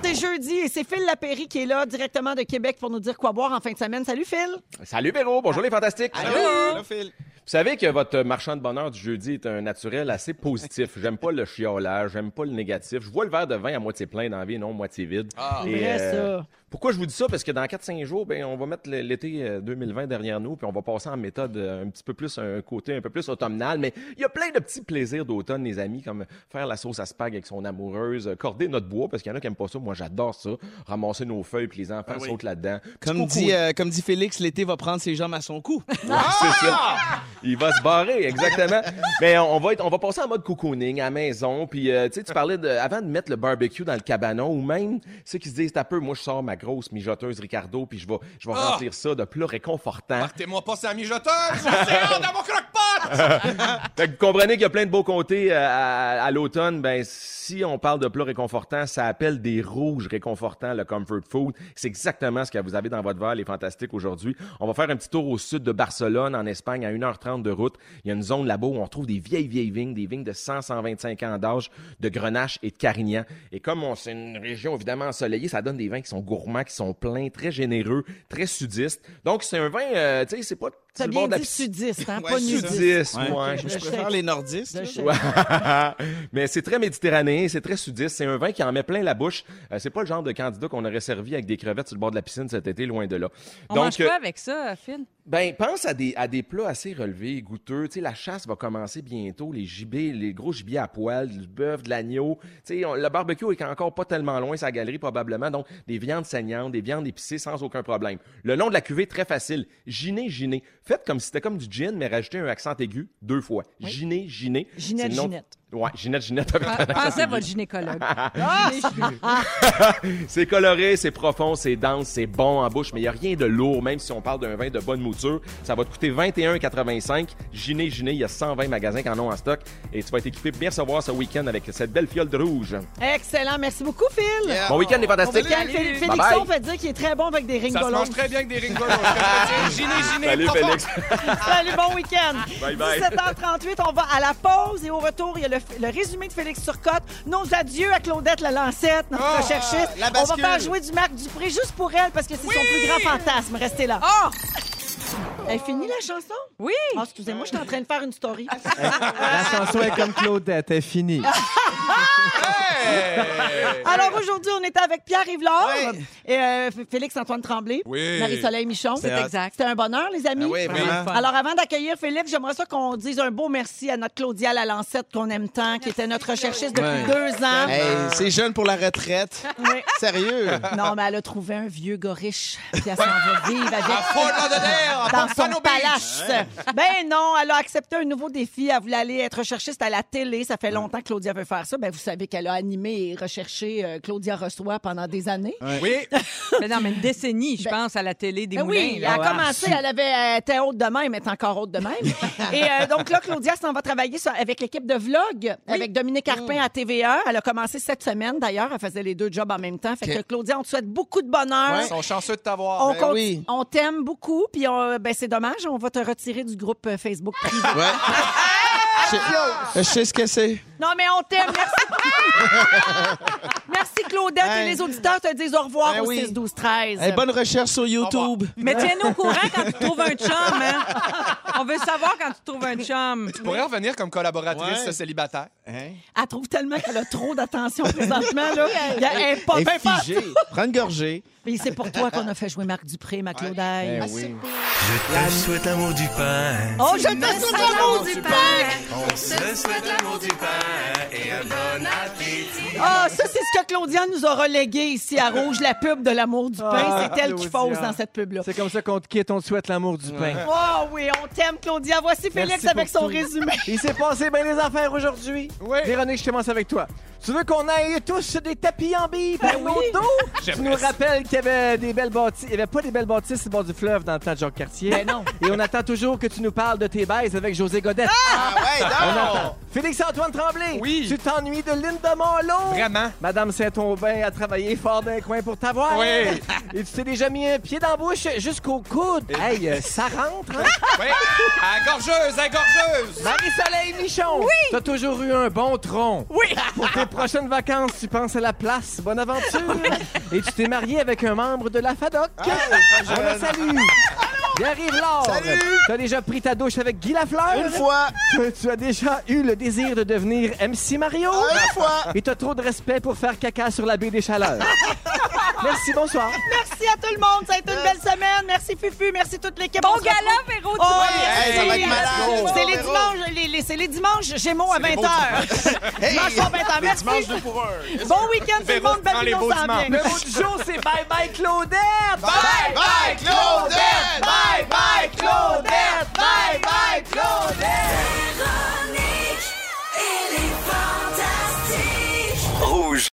C'est jeudi et c'est Phil Lapéry qui est là directement de Québec pour nous dire quoi boire en fin de semaine. Salut Phil. Salut Véro, bonjour les fantastiques. Allô, Phil. Vous savez que votre marchand de bonheur du jeudi est un naturel assez positif. J'aime pas le chiolage, j'aime pas le négatif. Je vois le verre de vin à moitié plein dans la vie, non moitié vide. Ah. Et, vrai, euh, ça. Pourquoi je vous dis ça? Parce que dans 4-5 jours, ben, on va mettre l'été euh, 2020 derrière nous, puis on va passer en méthode euh, un petit peu plus, un côté un peu plus automnal. Mais il y a plein de petits plaisirs d'automne, les amis, comme faire la sauce à spag avec son amoureuse, euh, corder notre bois, parce qu'il y en a qui aiment pas ça. Moi, j'adore ça. Ramasser nos feuilles, puis les enfants Ah oui. sautent là-dedans. Comme dit, euh, comme dit Félix, l'été va prendre ses jambes à son cou. c'est ça. Il va se barrer, exactement. Mais on, on va être, on va passer en mode cocooning à la maison. Puis, euh, tu sais, tu parlais de, avant de mettre le barbecue dans le cabanon, ou même ceux qui se disent, t'as peu, moi, je sors ma grosse mijoteuse Ricardo, puis je vais, je vais Ah! remplir ça de plats réconfortants. Partez-moi pas sa mijoteuse! C'est dans mon croque-pot! Fait que vous comprenez qu'il y a plein de beaux côtés euh, à, à l'automne. Ben, si on parle de plats réconfortants, ça appelle des rouges réconfortants, le comfort food. C'est exactement ce que vous avez dans votre verre, les fantastiques, aujourd'hui. On va faire un petit tour au sud de Barcelone, en Espagne, à 1h30 de route. Il y a une zone là-bas où on trouve des vieilles, vieilles vignes, des vignes de 100, 125 ans d'âge, de Grenache et de Carignan. Et comme c'est une région évidemment ensoleillée, ça donne des vins qui sont gourmands, qui sont pleins, très généreux, très sudistes. Donc, c'est un vin, euh, tu sais, c'est pas... T'as bien dit sudiste, hein, pas nudiste. Sudiste, Ouais. Je préfère les nordistes. Mais c'est très méditerranéen, c'est très sudiste. C'est un vin qui en met plein la bouche. Euh, c'est pas le genre de candidat qu'on aurait servi avec des crevettes sur le bord de la piscine cet été, loin de là. On Donc, mange euh, quoi avec ça, Phil? ben, pense à des, à des plats assez relevés, goûteux. Tu sais, la chasse va commencer bientôt. Les gibets, les gros gibiers à poil, du bœuf, de l'agneau. Tu sais, le barbecue est encore pas tellement loin, sa galerie probablement. Donc, des viandes saignantes, des viandes épicées sans aucun problème. Le nom de la cuvée, très facile. Giné, giné. Faites comme si c'était comme du gin, mais rajoutez un accent aigu deux fois. Giné, giné. Ginette, Ginette. Ouais, Ginette, Ginette. avec accent Pensez à votre gynécologue. c'est coloré, c'est profond, c'est dense, c'est bon en bouche, mais il n'y a rien de lourd, même si on parle d'un vin de bonne mouture. Ça va te coûter 21,85. Giné, Giné, il y a 120 magasins qui en ont en stock. Et tu vas être équipé pour bien recevoir ce week-end avec cette belle fiole de rouge. Excellent. Merci beaucoup, Phil. Yeah. Bon week-end, les Bon fantastiques. week-end. Félix- Bye Félixon fait dire qu'il est très bon avec des Ça se ringolos. mange très bien avec des ringolos. Giné, giné, Salut, profond. Félix. Salut, bon week-end. Bye bye. 17h38, on va à la pause et au retour, il y a le, le résumé de Félix Turcotte, nos adieux à Claudette la Lancette, notre Ah, recherchiste. la on va faire jouer du Marc Dupré juste pour elle parce que c'est son plus grand fantasme. Restez là. Oh! Elle est finie, la chanson? Oui. Ah, excusez-moi, je suis en train de faire une story. La chanson est comme Claudette, elle est finie. Alors aujourd'hui, on était avec Pierre Yvelard et euh, Félix-Antoine Tremblay, Oui. Marie-Soleil Michon. C'est exact. C'était un bonheur, les amis. Ah oui, vraiment. Alors, avant d'accueillir Félix, j'aimerais ça qu'on dise un beau merci à notre Claudia Lalancette qu'on aime tant, qui était notre recherchiste depuis deux ans. Hey, c'est jeune pour la retraite. Oui. Sérieux? Non, mais elle a trouvé un vieux gars riche, puis elle s'en va vivre avec À dans son palace. Ben non, elle a accepté un nouveau défi. Elle voulait aller être recherchiste à la télé. Ça fait longtemps que Claudia veut faire ça. Ben, vous savez qu'elle a animé et recherché euh, Claudia Reçoit pendant des années. Oui. Mais non, mais une décennie, je pense, à la télé des Ben moulins. oui, elle là. a commencé, elle avait elle était haute de même, elle est encore haute de même. Et euh, donc là, Claudia s'en va travailler sur- avec l'équipe de vlog, avec Dominique Arpin à TVA. Elle a commencé cette semaine, d'ailleurs. Elle faisait les deux jobs en même temps. Fait que Claudia, on te souhaite beaucoup de bonheur. Ils sont chanceux de t'avoir. On, Ben oui. on t'aime beaucoup, puis on- ben, c'est dommage, on va te retirer du groupe euh, Facebook privé. Ouais. je, je sais ce que c'est. Non, mais on t'aime, merci. merci, Claudette. Hey. Et les auditeurs te disent au revoir Ben au oui. 6, 12, 13. Hey, bonne recherche sur YouTube. Mais tiens-nous au courant quand tu trouves un chum, hein? On veut savoir quand tu trouves un chum. Tu pourrais revenir comme collaboratrice Ouais. célibataire. Hein? Elle trouve tellement qu'elle a trop d'attention présentement. Là. Elle est pas Elle bien est figée. Prends une gorgée. Puis c'est pour toi qu'on a fait jouer Marc Dupré, ma Claudaille. Eh oui. Je te souhaite l'amour du pain. Oh, je te souhaite l'amour du pain! On se souhaite l'amour du pain et un bon appétit. Ah, ça, c'est ce que Claudia nous a relégué ici à Rouge, la pub de l'amour du pain. Ah, c'est elle qui Claudia. fausse dans cette pub-là. C'est comme ça qu'on te quitte, on te souhaite l'amour du pain. Oh oui, on t'aime, Claudia. Voici Félix Merci avec son tout. résumé. Il s'est passé bien des affaires aujourd'hui. Oui. Véronique, je commence avec toi. Tu veux qu'on aille tous des tapis en billes par Ben nos oui. dos? Tu nous rappelles qu'il y avait des belles bâtisses. Il n'y avait pas des belles bâtisses au bord du fleuve dans le temps de Jacques Cartier. Ben non. Et on attend toujours que tu nous parles de tes baises avec José Godette. Ah ouais, On non! Félix-Antoine Tremblay. Oui. Tu t'ennuies de Linda Monlot. Vraiment. Madame Saint-Aubin a travaillé fort d'un coin pour t'avoir. Oui. Et tu t'es déjà mis un pied dans la bouche jusqu'au coude. Hey, euh, ça rentre, hein? Oui. À gorgeuse, à gorgeuse. Marie-Soleil Michon! Oui! T'as toujours eu un bon tronc. Oui. Pour tes prochaines vacances, tu penses à la place. Bonne aventure! Et tu t'es marié avec un membre de la FADOC? On le salue! Il arrive Laure! Salut! T'as déjà pris ta douche avec Guy Lafleur? Une fois! Tu, tu as déjà eu le désir de devenir MC Mario? Une fois! Et t'as trop de respect pour faire caca sur la baie des Chaleurs. Merci, bonsoir. Merci à tout le monde. Ça a été une belle semaine. Merci, Fufu. Merci toute l'équipe. Bon gala, Véro, tu Oh. Hey, ça va être malade. C'est les dimanches, les, les- c'est les dimanches Gémeaux à C'est les 20h. beaux Hey! Dimanche soir 20h. Les Merci. pour un. Bon week-end, tout le monde. Le mot du jour, c'est bye bye Claudette! Bye bye, Claudette! Bye Bye bye Claudette! Bye bye Claudette! Véronique, elle est fantastique! Rouge!